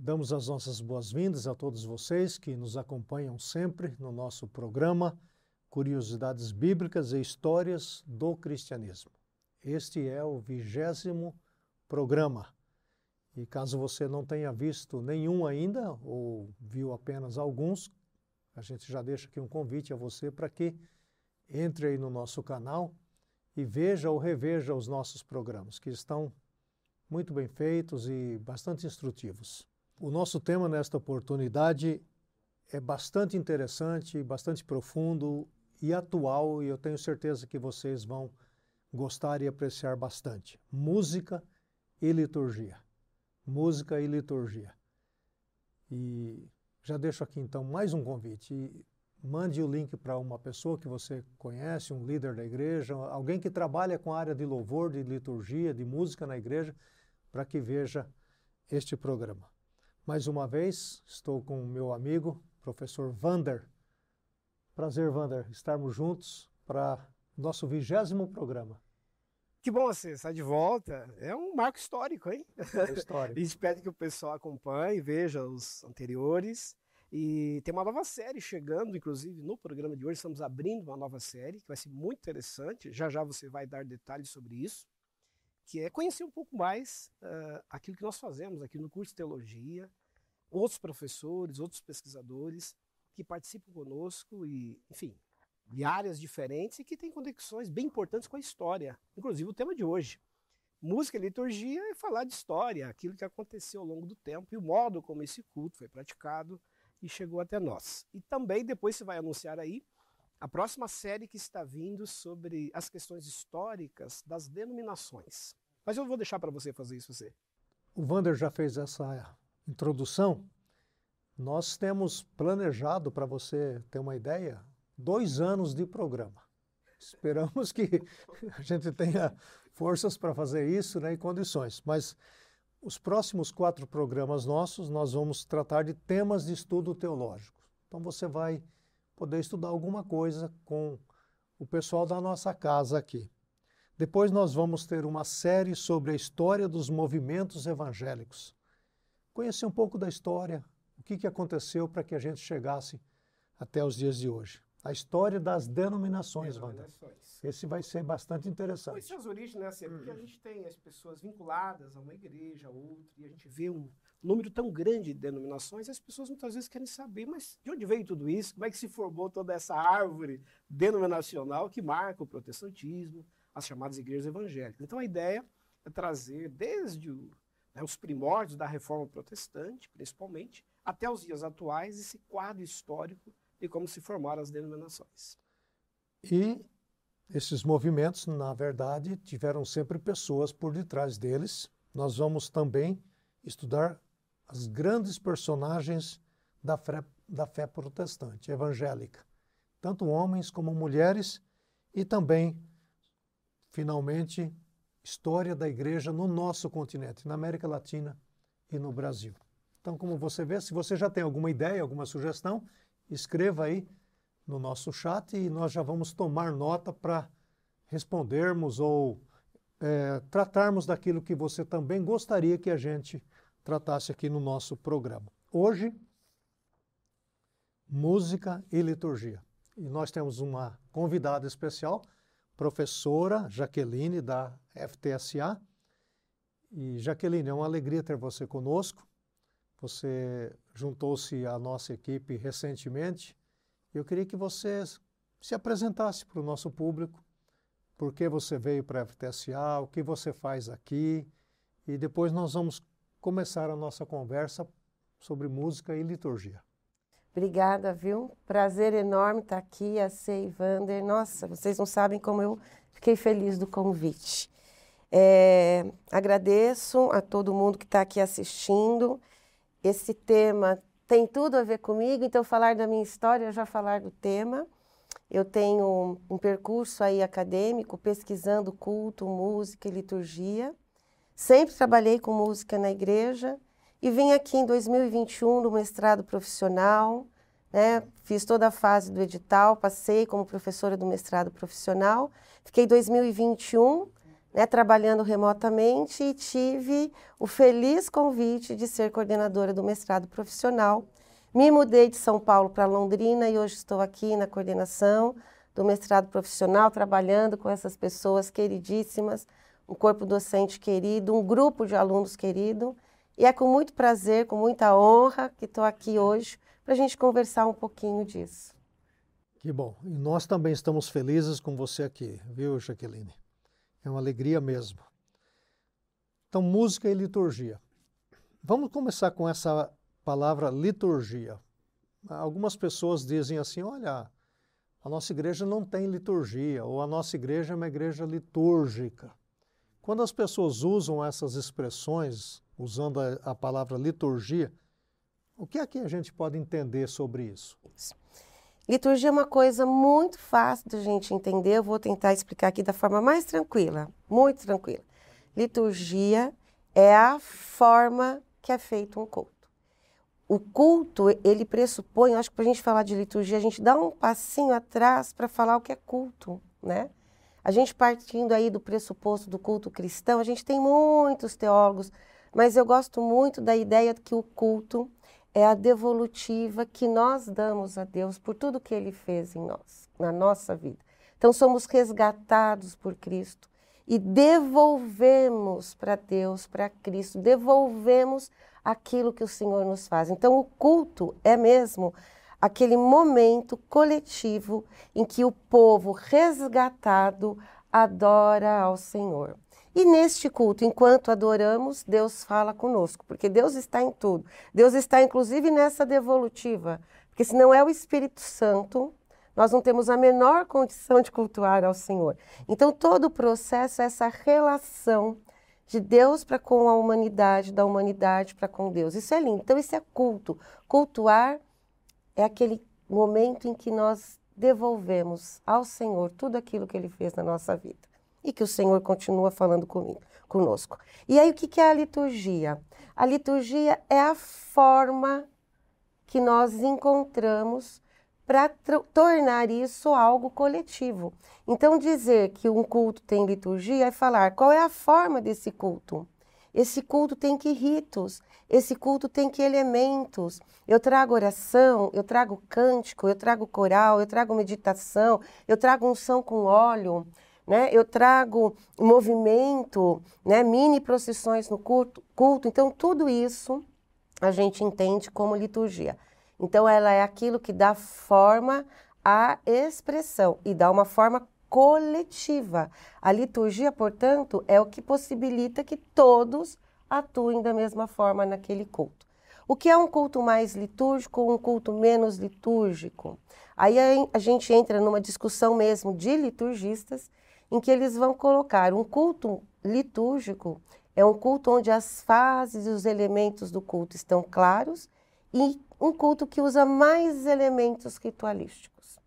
Damos as nossas boas-vindas a todos vocês que nos acompanham sempre no nosso programa Curiosidades Bíblicas e Histórias do Cristianismo. Este é o vigésimo programa. E caso você não tenha visto nenhum ainda, ou viu apenas alguns, a gente já deixa aqui um convite a você para que entre aí no nosso canal e veja ou reveja os nossos programas, que estão muito bem feitos e bastante instrutivos. O nosso tema nesta oportunidade é bastante interessante, bastante profundo e atual, e eu tenho certeza que vocês vão gostar e apreciar bastante. Música e liturgia. Música e liturgia. E já deixo aqui então mais um convite. Mande o link para uma pessoa que você conhece, um líder da igreja, alguém que trabalha com a área de louvor, de liturgia, de música na igreja, para que veja este programa. Mais uma vez, estou com o meu amigo, professor Vander. Prazer, Vander, estarmos juntos para nosso vigésimo programa. Que bom você estar de volta. É um marco histórico, hein? É histórico. espero que o pessoal acompanhe, veja os anteriores. E tem uma nova série chegando, inclusive no programa de hoje estamos abrindo uma nova série que vai ser muito interessante. Já já você vai dar detalhes sobre isso, que é conhecer um pouco mais uh, aquilo que nós fazemos aqui no curso de teologia, outros professores, outros pesquisadores que participam conosco e, enfim, de áreas diferentes e que têm conexões bem importantes com a história, inclusive o tema de hoje. Música e liturgia é falar de história, aquilo que aconteceu ao longo do tempo e o modo como esse culto foi praticado e chegou até nós. E também depois você vai anunciar aí a próxima série que está vindo sobre as questões históricas das denominações. Mas eu vou deixar para você fazer isso você. O Vander já fez essa introdução. Nós temos planejado, para você ter uma ideia, dois anos de programa. Esperamos que a gente tenha forças para fazer isso né, e condições. Mas os próximos quatro programas nossos, nós vamos tratar de temas de estudo teológico. Então você vai poder estudar alguma coisa com o pessoal da nossa casa aqui. Depois nós vamos ter uma série sobre a história dos movimentos evangélicos. Conhecer um pouco da história, o que, que aconteceu para que a gente chegasse até os dias de hoje. A história das denominações, denominações. Wander. Esse vai ser bastante interessante. Pois as origens, né? Assim, porque a hum. gente tem as pessoas vinculadas a uma igreja, a outra, e a gente vê um número tão grande de denominações, as pessoas muitas vezes querem saber, mas de onde veio tudo isso? Como é que se formou toda essa árvore denominacional que marca o protestantismo, as chamadas igrejas evangélicas? Então a ideia é trazer desde o, né, os primórdios da reforma protestante, principalmente, até os dias atuais, esse quadro histórico de como se formaram as denominações. E esses movimentos, na verdade, tiveram sempre pessoas por detrás deles. Nós vamos também estudar as grandes personagens da fé, da fé protestante, evangélica, tanto homens como mulheres, e também, finalmente, história da igreja no nosso continente, na América Latina e no Brasil. Então, como você vê, se você já tem alguma ideia, alguma sugestão, escreva aí no nosso chat e nós já vamos tomar nota para respondermos ou é, tratarmos daquilo que você também gostaria que a gente tratasse aqui no nosso programa. Hoje, música e liturgia. E nós temos uma convidada especial, professora Jaqueline, da FTSA. E, Jaqueline, é uma alegria ter você conosco. Você juntou-se à nossa equipe recentemente eu queria que você se apresentasse para o nosso público, por que você veio para a FTSA, o que você faz aqui, e depois nós vamos começar a nossa conversa sobre música e liturgia. Obrigada, viu? Prazer enorme estar aqui, a Sei Vander. Nossa, vocês não sabem como eu fiquei feliz do convite. É, agradeço a todo mundo que está aqui assistindo. Esse tema tem tudo a ver comigo, então falar da minha história já falar do tema. Eu tenho um, percurso aí acadêmico pesquisando culto, música e liturgia. Sempre trabalhei com música na igreja e vim aqui em 2021 no mestrado profissional, né? Fiz toda a fase do edital, passei como professora do mestrado profissional. Fiquei 2021 né, trabalhando remotamente e tive o feliz convite de ser coordenadora do mestrado profissional. Me mudei de São Paulo para Londrina e hoje estou aqui na coordenação do mestrado profissional, trabalhando com essas pessoas queridíssimas, um corpo docente querido, um grupo de alunos querido. E é com muito prazer, com muita honra que estou aqui hoje para a gente conversar um pouquinho disso. Que bom. E nós também estamos felizes com você aqui, viu, Jaqueline? É uma alegria mesmo. Então, música e liturgia. Vamos começar com essa palavra liturgia. Algumas pessoas dizem assim: olha, a nossa igreja não tem liturgia, ou a nossa igreja é uma igreja litúrgica. Quando as pessoas usam essas expressões, usando a, a palavra liturgia, o que é que a gente pode entender sobre isso? Liturgia é uma coisa muito fácil da gente entender. Eu vou tentar explicar aqui da forma mais tranquila, muito tranquila. Liturgia é a forma que é feito um culto. O culto, ele pressupõe, acho que para a gente falar de liturgia, a gente dá um passinho atrás para falar o que é culto, né? A gente partindo aí do pressuposto do culto cristão, a gente tem muitos teólogos, mas eu gosto muito da ideia de que o culto é a devolutiva que nós damos a Deus por tudo que Ele fez em nós, na nossa vida. Então somos resgatados por Cristo e devolvemos para Deus, para Cristo, devolvemos aquilo que o Senhor nos faz. Então o culto é mesmo aquele momento coletivo em que o povo resgatado adora ao Senhor. E neste culto, enquanto adoramos, Deus fala conosco, porque Deus está em tudo. Deus está inclusive nessa devolutiva, porque se não é o Espírito Santo, nós não temos a menor condição de cultuar ao Senhor. Então todo o processo é essa relação de Deus para com a humanidade, da humanidade para com Deus. Isso é lindo. Então isso é culto. Cultuar é aquele momento em que nós devolvemos ao Senhor tudo aquilo que ele fez na nossa vida e que o Senhor continua falando comigo, conosco. E aí, o que é a liturgia? A liturgia é a forma que nós encontramos para tornar isso algo coletivo. Então, dizer que um culto tem liturgia é falar qual é a forma desse culto. Esse culto tem que ritos, esse culto tem que elementos. Eu trago oração, eu trago cântico, eu trago coral, eu trago meditação, eu trago unção com óleo, né? Eu trago movimento, né? mini procissões no culto, culto. Então, tudo isso a gente entende como liturgia. Então, ela é aquilo que dá forma à expressão e dá uma forma coletiva. A liturgia, portanto, é o que possibilita que todos atuem da mesma forma naquele culto. O que é um culto mais litúrgico ou um culto menos litúrgico? Aí a gente entra numa discussão mesmo de liturgistas em que eles vão colocar um culto litúrgico, é um culto onde as fases e os elementos do culto estão claros, e um culto que usa mais elementos ritualísticos.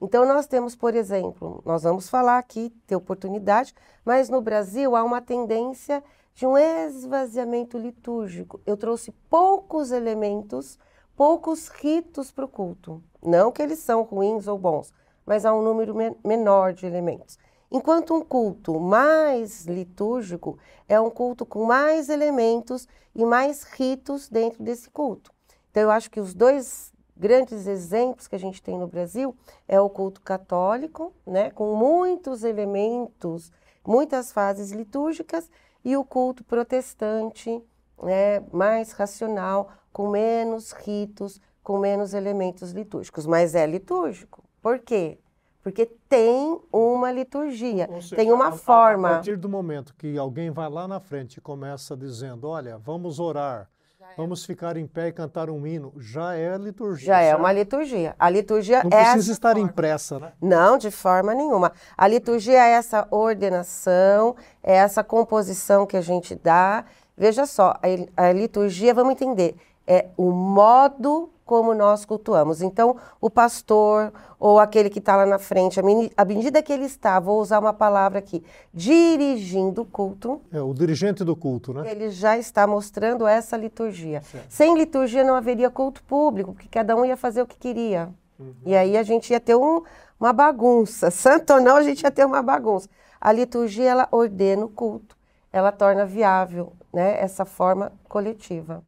Então, nós temos, por exemplo, nós vamos falar aqui, ter oportunidade, mas no Brasil há uma tendência de um esvaziamento litúrgico. Eu trouxe poucos elementos, poucos ritos para o culto. Não que eles são ruins ou bons, mas há um número menor de elementos. Enquanto um culto mais litúrgico é um culto com mais elementos e mais ritos dentro desse culto. Então, eu acho que os dois grandes exemplos que a gente tem no Brasil é o culto católico, né, com muitos elementos, muitas fases litúrgicas, e o culto protestante, né, mais racional, com menos ritos, com menos elementos litúrgicos. Mas é litúrgico. Por quê? Porque tem uma liturgia, seja, tem uma a, forma. A partir do momento que alguém vai lá na frente e começa dizendo: Olha, vamos orar, é. vamos ficar em pé e cantar um hino, já é liturgia. Já certo? é uma liturgia. A liturgia Não é. Não precisa estar forma. impressa, né? Não, de forma nenhuma. A liturgia é essa ordenação, é essa composição que a gente dá. Veja só, a, a liturgia, vamos entender, é o modo como nós cultuamos. Então, o pastor ou aquele que está lá na frente, à medida que ele está, vou usar uma palavra aqui, dirigindo o culto. É, o dirigente do culto, né? Ele já está mostrando essa liturgia. Certo. Sem liturgia não haveria culto público, porque cada um ia fazer o que queria. Uhum. E aí a gente ia ter um, uma bagunça. Santo ou não, a gente ia ter uma bagunça. a liturgia ela ordena o culto, ela torna viável né, essa forma coletiva.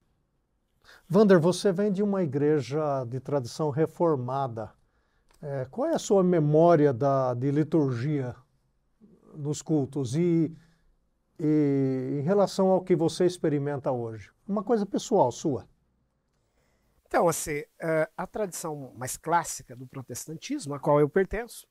Vander, você vem de uma igreja de tradição reformada. É, qual é a sua memória da, de liturgia nos cultos e, e em relação ao que você experimenta hoje? Uma coisa pessoal sua. Então, assim, é, a tradição mais clássica do protestantismo, a qual eu pertenço,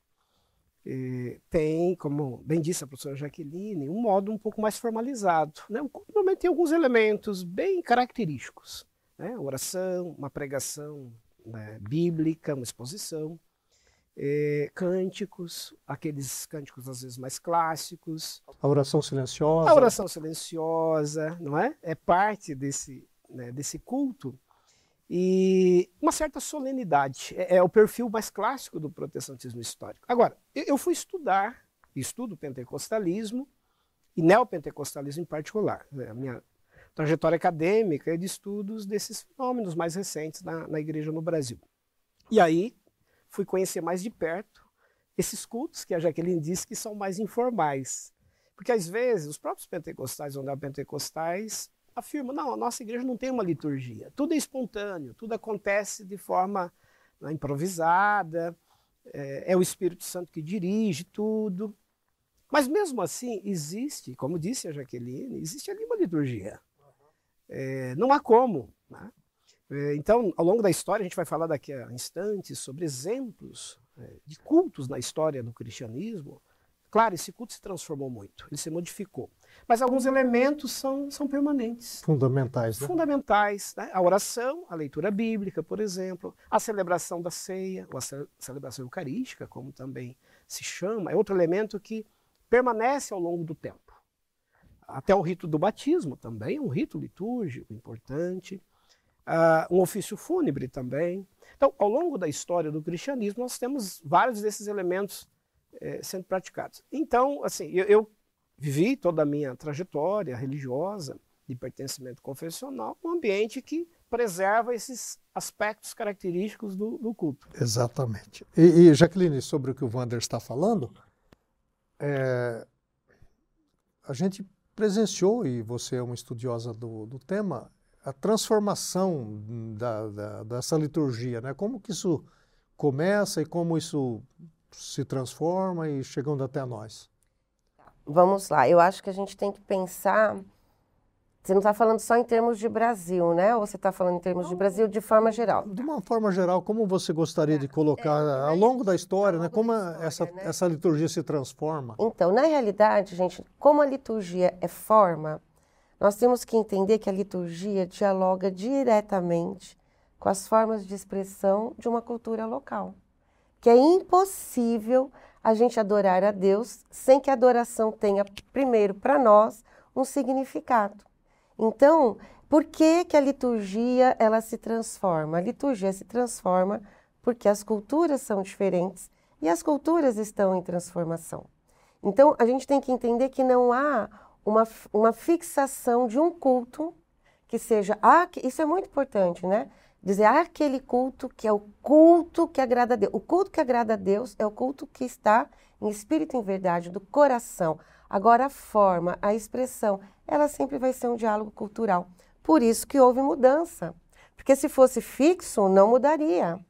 tem, como bem disse a professora Jaqueline, um modo um pouco mais formalizado. Né? O culto normalmente tem alguns elementos bem característicos. Né? Oração, uma pregação né, bíblica, uma exposição, é, cânticos, aqueles cânticos às vezes mais clássicos. A oração silenciosa. A oração silenciosa, não é? É parte desse, né, desse culto e uma certa solenidade. É, é, o perfil mais clássico do protestantismo histórico. Agora, eu, eu fui estudar, estudo pentecostalismo e neopentecostalismo em particular. Né? A minha trajetória acadêmica é de estudos desses fenômenos mais recentes na, na igreja no Brasil. E aí fui conhecer mais de perto esses cultos que a Jaqueline disse que são mais informais. Porque às vezes os próprios pentecostais ou neopentecostais afirma, não, a nossa igreja não tem uma liturgia. Tudo é espontâneo, tudo acontece de forma né, improvisada, é, é, o Espírito Santo que dirige tudo. Mas mesmo assim, existe, como disse a Jaqueline, existe ali uma liturgia. É, não há como. Né? É, então, ao longo da história, a gente vai falar daqui a instantes sobre exemplos é, de cultos na história do cristianismo. Claro, esse culto se transformou muito, ele se modificou. Mas alguns elementos são, são permanentes. Fundamentais, né? Fundamentais. Né? A oração, a leitura bíblica, por exemplo, a celebração da ceia, ou a celebração eucarística, como também se chama, é outro elemento que permanece ao longo do tempo. Até o rito do batismo também um rito litúrgico importante. Uh, um ofício fúnebre também. Então, ao longo da história do cristianismo, nós temos vários desses elementos eh, sendo praticados. Então, assim, eu, eu vivi toda a minha trajetória religiosa de pertencimento confessional num ambiente que preserva esses aspectos característicos do, do culto. Exatamente. E, e, Jaqueline, sobre o que o Wander está falando, é, a gente presenciou, e você é uma estudiosa do, do tema, a transformação da, da, dessa liturgia, né? Como que isso começa e como isso se transforma e chegando até nós vamos lá, eu acho que a gente tem que pensar. Você não está falando só em termos de Brasil, né? Ou você está falando em termos de Brasil de forma geral? De uma forma geral, como você gostaria de colocar é, ao longo da história, né? Como história, essa, né? essa liturgia se transforma? Então, na realidade, gente, como a liturgia é forma, nós temos que entender que a liturgia dialoga diretamente com as formas de expressão de uma cultura local. Que é impossível a gente adorar a Deus sem que a adoração tenha, primeiro, para nós, um significado. Então, por que, que a liturgia ela se transforma? A liturgia se transforma porque as culturas são diferentes e as culturas estão em transformação. Então, a gente tem que entender que não há uma, uma fixação de um culto que seja. Ah, isso é muito importante, né? dizer ah, aquele culto que é o culto que agrada a Deus. O culto que agrada a Deus é o culto que está em espírito e em verdade, do coração. Agora, a forma, a expressão, ela sempre vai ser um diálogo cultural. Por isso que houve mudança. Porque se fosse fixo, não mudaria.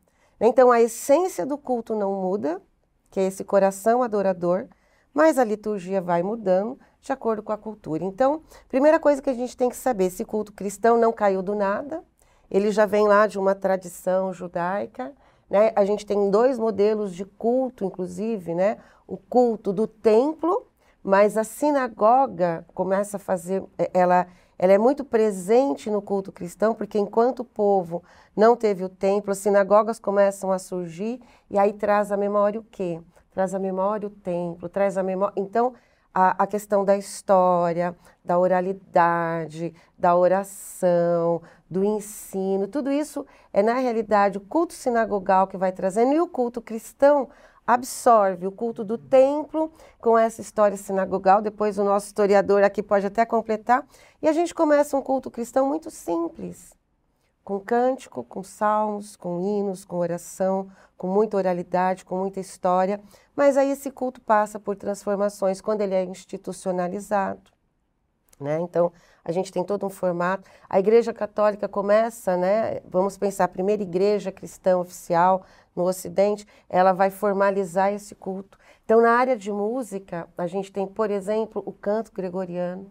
Então, a essência do culto não muda, que é esse coração adorador, mas a liturgia vai mudando de acordo com a cultura. Então, primeira coisa que a gente tem que saber, esse culto cristão não caiu do nada, ele já vem lá de uma tradição judaica. Né? A gente tem dois modelos de culto, inclusive, né? o culto do templo, mas a sinagoga começa a fazer, é, ela, ela é muito presente no culto cristão, porque enquanto o povo não teve o templo, as sinagogas começam a surgir e aí traz a memória o quê? Traz a memória o templo, traz a memória. Então, a, a questão da história, da oralidade, da oração, do ensino, tudo isso é, na realidade, o culto sinagogal que vai trazendo e o culto cristão absorve o culto do templo com essa história sinagogal. Depois, o nosso historiador aqui pode até completar. E a gente começa um culto cristão muito simples, com cântico, com salmos, com hinos, com oração, com muita oralidade, com muita história. Mas aí esse culto passa por transformações quando ele é institucionalizado. Né? Então, a gente tem todo um formato. A Igreja Católica começa, né? vamos pensar, a primeira igreja cristã oficial no Ocidente, ela vai formalizar esse culto. Então, na área de música, a gente tem, por exemplo, o canto gregoriano,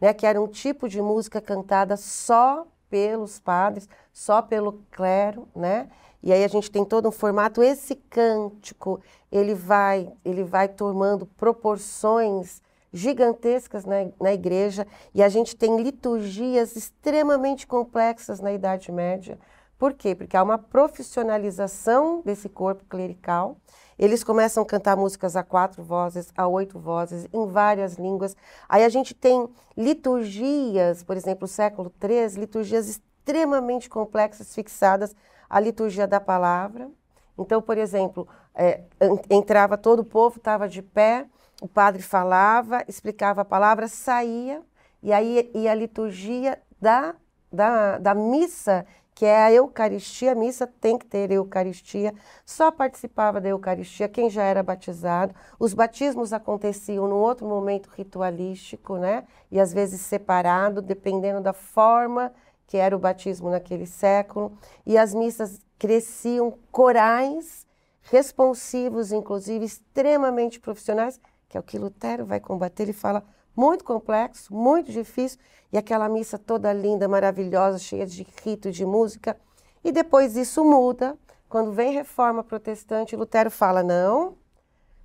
né? que era um tipo de música cantada só pelos padres, só pelo clero, né? E aí a gente tem todo um formato. Esse cântico, ele vai, ele vai tomando proporções gigantescas na, na igreja e a gente tem liturgias extremamente complexas na Idade Média. Por quê? Porque há uma profissionalização desse corpo clerical. Eles começam a cantar músicas a quatro vozes, a oito vozes, em várias línguas. Aí a gente tem liturgias, por exemplo, século III, liturgias extremamente complexas, fixadas à liturgia da palavra. Então, por exemplo, é, entrava todo o povo, estava de pé, o padre falava, explicava a palavra, saía, e aí ia a liturgia da, da, da missa, que é a Eucaristia, a missa tem que ter Eucaristia, só participava da Eucaristia quem já era batizado. Os batismos aconteciam num outro momento ritualístico, né? E às vezes separado, dependendo da forma que era o batismo naquele século. E as missas cresciam corais, responsivos, inclusive extremamente profissionais, que é o que Lutero vai combater. Ele fala muito complexo, muito difícil, e aquela missa toda linda, maravilhosa, cheia de rito, de música. E depois isso muda. Quando vem reforma protestante, Lutero fala: não,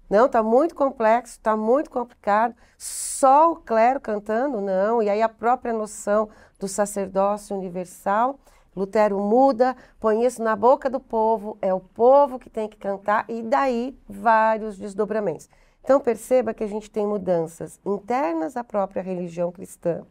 não, está muito complexo, está muito complicado. Só o clero cantando, não. E aí a própria noção do sacerdócio universal. Lutero muda, põe isso na boca do povo, é o povo que tem que cantar, e daí vários desdobramentos. Então perceba que a gente tem mudanças internas à própria religião cristã,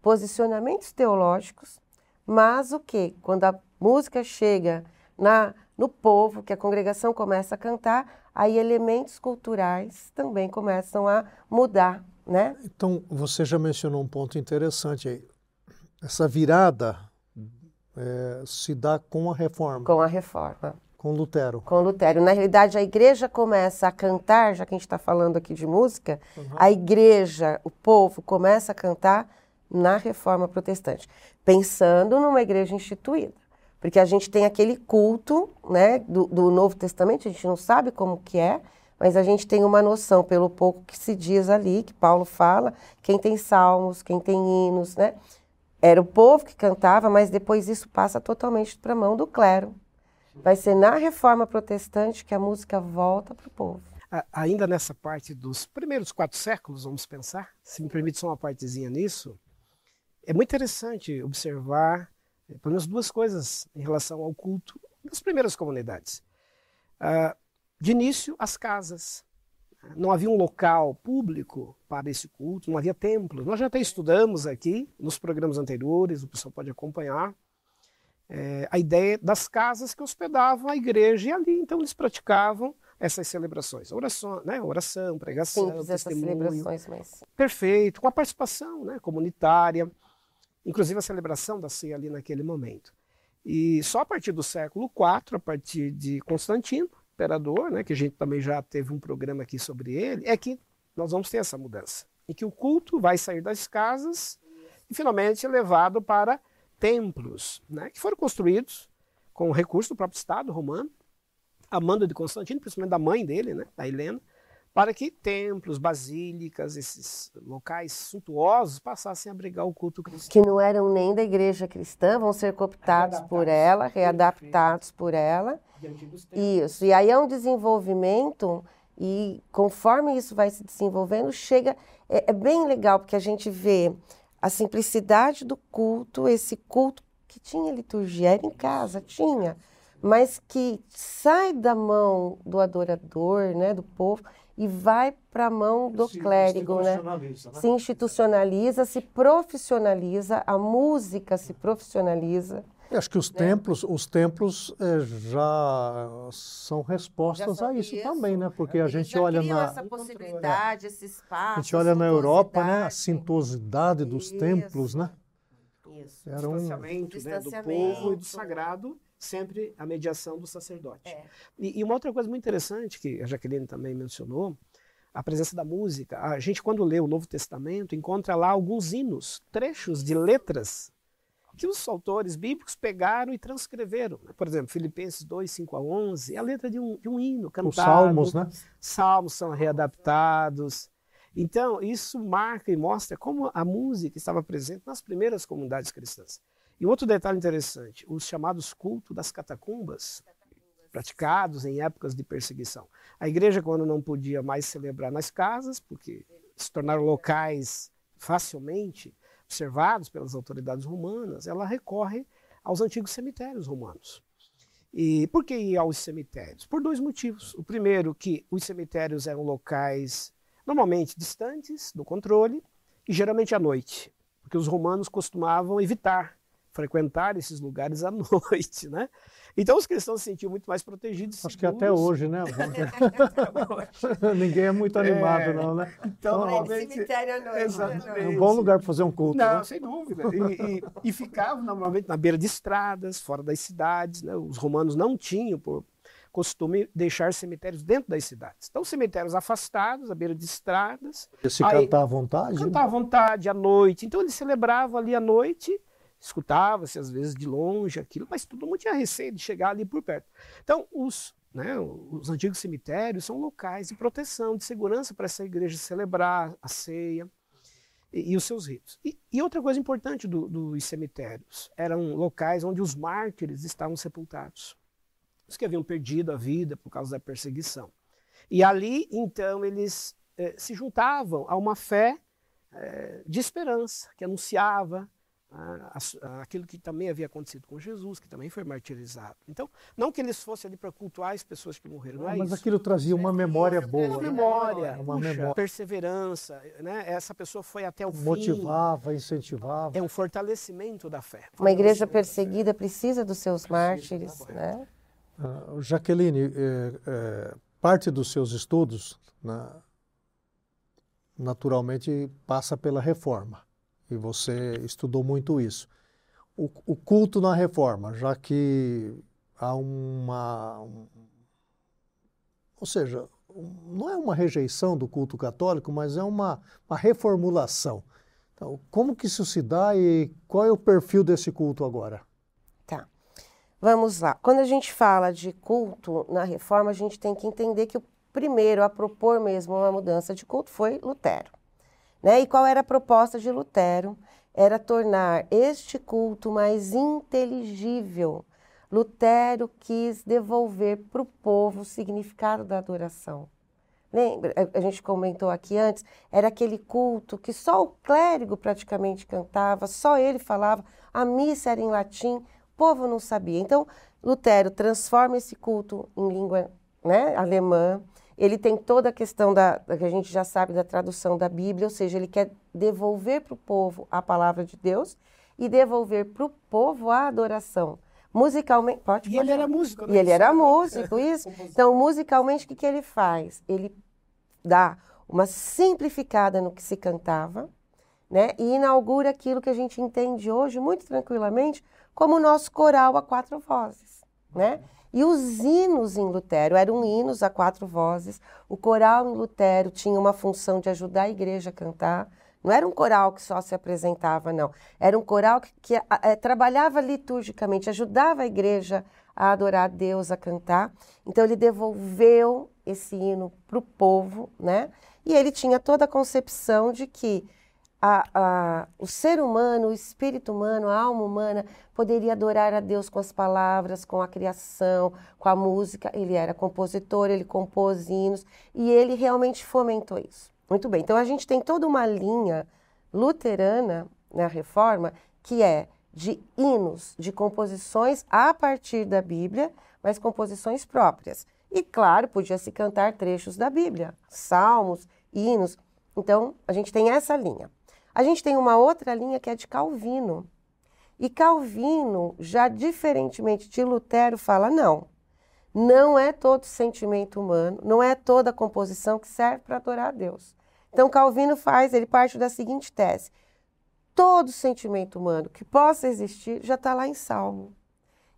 posicionamentos teológicos, mas o que? Quando a música chega na, no povo, que a congregação começa a cantar, aí elementos culturais também começam a mudar, né? Então, você já mencionou um ponto interessante aí. Essa virada é, se dá com a reforma. Com a reforma. Com Lutero. Com Lutero. Na realidade, a igreja começa a cantar, já que a gente está falando aqui de música, uhum. a igreja, o povo, começa a cantar na reforma protestante, pensando numa igreja instituída. Porque a gente tem aquele culto né, do, do Novo Testamento, a gente não sabe como que é, mas a gente tem uma noção, pelo pouco que se diz ali, que Paulo fala, quem tem salmos, quem tem hinos, né? Era o povo que cantava, mas depois isso passa totalmente para a mão do clero. Vai ser na reforma protestante que a música volta para o povo. Ainda nessa parte dos primeiros quatro séculos, vamos pensar, se me permite só uma partezinha nisso, é muito interessante observar eh, pelo menos duas coisas em relação ao culto das primeiras comunidades. Uh, de início, as casas. Não havia um local público para esse culto, não havia templo. Nós já até estudamos aqui nos programas anteriores, o pessoal pode acompanhar é, a ideia das casas que hospedavam a igreja e ali então eles praticavam essas celebrações, oração, né, oração, pregação, Simples testemunho. Essas celebrações, mas... Perfeito, com a participação né, comunitária, inclusive a celebração da ceia ali naquele momento. E só a partir do século IV, a partir de Constantino, imperador, né, que a gente também já teve um programa aqui sobre ele, é que nós vamos ter essa mudança, em que o culto vai sair das casas e finalmente é levado para templos, né, que foram construídos com recurso do próprio Estado romano, a mando de Constantino, principalmente da mãe dele, né, da Helena, para que templos, basílicas, esses locais suntuosos passassem a abrigar o culto cristão. Que não eram nem da igreja cristã, vão ser cooptados por ela, readaptados por ela. Isso. E aí é um desenvolvimento e conforme isso vai se desenvolvendo, chega é, é bem legal porque a gente vê a simplicidade do culto, esse culto que tinha liturgia, era em casa, tinha, mas que sai da mão do adorador, né, do povo, e vai para a mão do se clérigo, né? né? Se institucionaliza, se profissionaliza, a música se profissionaliza. Eu acho que os né? templos, os templos é, já são respostas já a isso, isso, também, né? Porque a gente olha na essa possibilidade, esse espaço. A gente olha na Europa, né? A cintuosidade dos isso. templos, né? Isso. Era um distanciamento, distanciamento né, do povo e do sagrado, sempre a mediação do sacerdote. É. E, e, uma outra coisa muito interessante que a Jaqueline também mencionou, a presença da música. A gente, quando lê o Novo Testamento, encontra lá alguns hinos, trechos de letras que os autores bíblicos pegaram e transcreveram. Por exemplo, Filipenses 2, 5 a 11, é a letra de um, de um hino cantado. Os salmos, né? Salmos são readaptados. Então, isso marca e mostra como a música estava presente nas primeiras comunidades cristãs. E outro detalhe interessante, os chamados cultos das catacumbas, praticados em épocas de perseguição. A igreja, quando não podia mais celebrar nas casas, porque se tornaram locais facilmente observados pelas autoridades romanas, ela recorre aos antigos cemitérios romanos. E por que ir aos cemitérios? Por dois motivos. O primeiro, que os cemitérios eram locais normalmente distantes do controle e geralmente à noite, porque os romanos costumavam evitar frequentar esses lugares à noite, né? Então os cristãos se sentiam muito mais protegidos. Acho que até hoje, né? Ninguém é muito animado, é, não, né? Então, normalmente... cemitério à noite. Exatamente. É um bom lugar para fazer um culto. Não, né? sem dúvida. E, e, e ficavam normalmente na beira de estradas, fora das cidades. Né? Os romanos não tinham, por costume deixar cemitérios dentro das cidades. Então, cemitérios afastados, à beira de estradas. E se cantar à vontade? Cantar à vontade, à noite. Então, eles celebravam ali à noite, escutava-se às vezes de longe aquilo, mas todo mundo tinha receio de chegar ali por perto. Então, os, né, os antigos cemitérios são locais de proteção, de segurança para essa igreja celebrar a ceia e, e os seus ritos. E, e, outra coisa importante do, dos cemitérios, eram locais onde os mártires estavam sepultados os que haviam perdido a vida por causa da perseguição. E ali, então, eles eh, se juntavam a uma fé eh, de esperança, que anunciava aquilo que também havia acontecido com Jesus, que também foi martirizado. Então, não que eles fossem ali para cultuar as pessoas que morreram, não, é mas isso. aquilo trazia uma memória boa. Uma né? memória, uma puxa, memória. perseverança, né? essa pessoa foi até o Motivava, fim. Motivava, incentivava. É um fortalecimento da fé. Uma igreja perseguida precisa dos seus mártires, né? Uh, Jaqueline, é, é, parte dos seus estudos, né, naturalmente, passa pela reforma. E você estudou muito isso. O, o culto na reforma, já que há uma. Um, ou seja, não é uma rejeição do culto católico, mas é uma, uma reformulação. Então, como que isso se dá e qual é o perfil desse culto agora? Vamos lá. Quando a gente fala de culto na reforma, a gente tem que entender que o primeiro a propor mesmo uma mudança de culto foi Lutero. Né? E qual era a proposta de Lutero? Era tornar este culto mais inteligível. Lutero quis devolver para o povo o significado da adoração. Lembra? A gente comentou aqui antes, era aquele culto que só o clérigo praticamente cantava, só ele falava, a missa era em latim povo não sabia. Então, Lutero transforma esse culto em língua né, alemã. Ele tem toda a questão da, da, que a gente já sabe da tradução da Bíblia, ou seja, ele quer devolver para o povo a palavra de Deus e devolver para o povo a adoração. Musicalmente, pode E ele era músico, né? E ele era músico, isso. Então, musicalmente, o que, que ele faz? Ele dá uma simplificada no que se cantava, né? E inaugura aquilo que a gente entende hoje muito tranquilamente como o nosso coral a quatro vozes, né? E os hinos em Lutero eram hinos a quatro vozes. O coral em Lutero tinha uma função de ajudar a igreja a cantar. Não era um coral que só se apresentava, não. Era um coral que, que é, trabalhava liturgicamente, ajudava a igreja a adorar a Deus, a cantar. Então ele devolveu esse hino para o povo, né? E ele tinha toda a concepção de que a, a, o ser humano, o espírito humano, a alma humana poderia adorar a Deus com as palavras, com a criação, com a música. Ele era compositor, ele compôs hinos e ele realmente fomentou isso. Muito bem, então a gente tem toda uma linha luterana na reforma que é de hinos, de composições a partir da Bíblia, mas composições próprias. E claro, podia se cantar trechos da Bíblia, salmos, hinos. Então, a gente tem essa linha. A gente tem uma outra linha que é de Calvino. E Calvino, já diferentemente de Lutero, fala: não, não é todo sentimento humano, não é toda composição que serve para adorar a Deus. Então, Calvino faz, ele parte da seguinte tese: todo sentimento humano que possa existir já está lá em Salmo.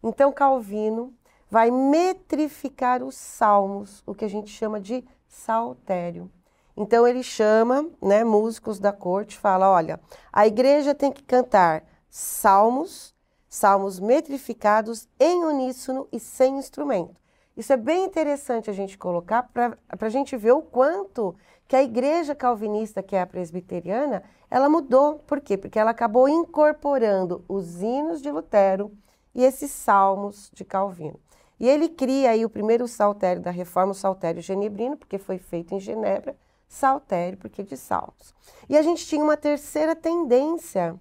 Então, Calvino vai metrificar os salmos, o que a gente chama de saltério. Então ele chama, né, músicos da corte, fala, olha, a igreja tem que cantar salmos, salmos metrificados em uníssono e sem instrumento. Isso é bem interessante a gente colocar para a gente ver o quanto que a igreja calvinista, que é a presbiteriana, ela mudou. Por quê? Porque ela acabou incorporando os hinos de Lutero e esses salmos de Calvino. E ele cria aí o primeiro saltério da reforma, o saltério genebrino, porque foi feito em Genebra, saltério, porque de salmos. E a gente tinha uma terceira tendência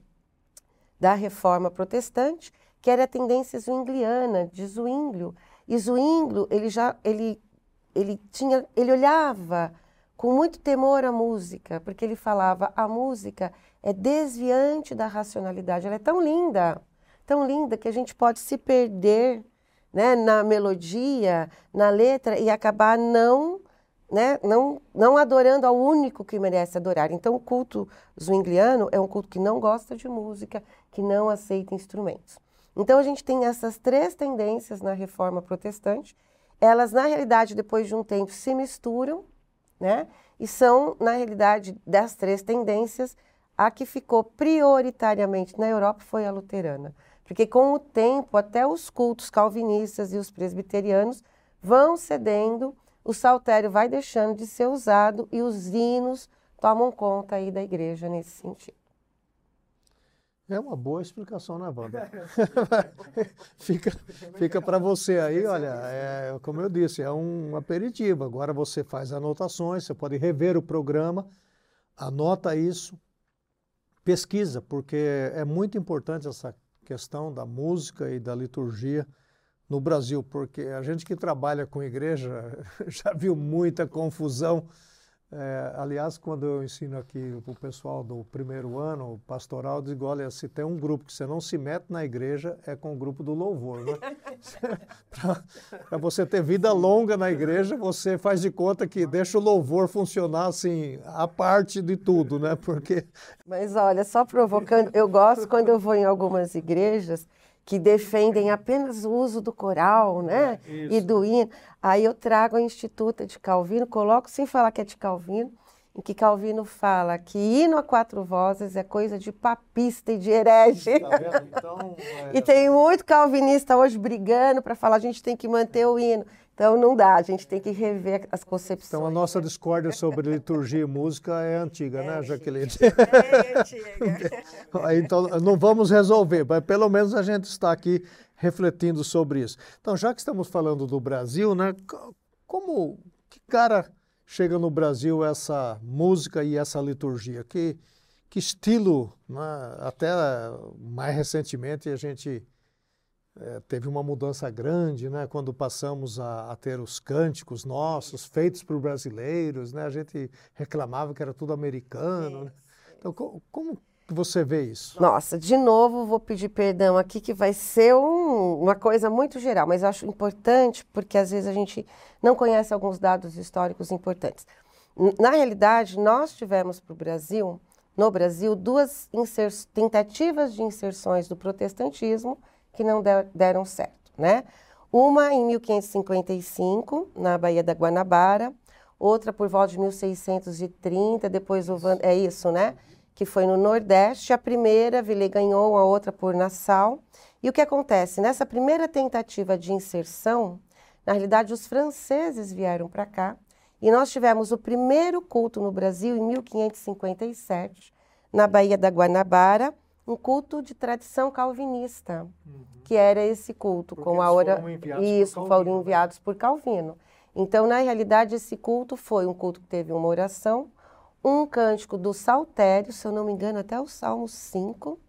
da reforma protestante, que era a tendência zwingliana, de Zwinglio. E Zwinglio, ele já ele, ele tinha, ele olhava com muito temor a música, porque ele falava a música é desviante da racionalidade. Ela é tão linda, tão linda que a gente pode se perder né, na melodia, na letra e acabar não, né, não, não adorando ao único que merece adorar. Então, o culto zwingliano é um culto que não gosta de música, que não aceita instrumentos. Então, a gente tem essas três tendências na reforma protestante. Elas, na realidade, depois de um tempo, se misturam né? E são, na realidade, das três tendências, a que ficou prioritariamente na Europa foi a luterana. Porque com o tempo, até os cultos calvinistas e os presbiterianos vão cedendo, o saltério vai deixando de ser usado e os hinos tomam conta aí da igreja nesse sentido. É uma boa explicação, né, Wanda? fica fica para você aí, olha, é, como eu disse, é um aperitivo. Agora você faz anotações, você pode rever o programa, anota isso, pesquisa, porque é muito importante essa questão da música e da liturgia no Brasil, porque a gente que trabalha com igreja já viu muita confusão é, aliás, quando eu ensino aqui para o pessoal do primeiro ano pastoral, eu digo, olha, se tem um grupo que você não se mete na igreja, é com o grupo do louvor. Né? para você ter vida longa na igreja, você faz de conta que deixa o louvor funcionar assim, a parte de tudo, né? Porque... Mas olha, só provocando, eu gosto quando eu vou em algumas igrejas, que defendem apenas o uso do coral, né? É, e do hino. Aí eu trago a Instituta de Calvino, coloco sem falar que é de Calvino, em que Calvino fala que hino a quatro vozes é coisa de papista e de herege. Tá então, é... e tem muito calvinista hoje brigando para falar a gente tem que manter o hino. Então não dá, a gente tem que rever as concepções. Então a nossa discórdia sobre liturgia e música é antiga, né, é né, Jaqueline? É antiga. então não vamos resolver, mas pelo menos a gente está aqui refletindo sobre isso. Então, já que estamos falando do Brasil, né, como que cara chega no Brasil essa música e essa liturgia? Que, que estilo, né, até mais recentemente a gente é, teve uma mudança grande, né? Quando passamos a, a ter os cânticos nossos feitos por brasileiros, né? A gente reclamava que era tudo americano. Né? Então, como, como você vê isso? Nossa, de novo vou pedir perdão aqui que vai ser um, uma coisa muito geral, mas acho importante porque às vezes a gente não conhece alguns dados históricos importantes. Na realidade, nós tivemos para o Brasil, no Brasil, duas tentativas de inserções do protestantismo que não deram certo, né? Uma em 1555, na Baía da Guanabara, outra por volta de 1630, depois o Van... é isso, né? Que foi no Nordeste. A primeira, Villers ganhou, a outra por Nassau. E o que acontece? Nessa primeira tentativa de inserção, na realidade, os franceses vieram para cá e nós tivemos o primeiro culto no Brasil em 1557, na Baía da Guanabara, um culto de tradição calvinista, uhum. que era esse culto Porque com a hora isso foram enviados por Calvino. Então, na realidade, esse culto foi um culto que teve uma oração, um cântico do saltério, se eu não me engano, até o Salmo 5,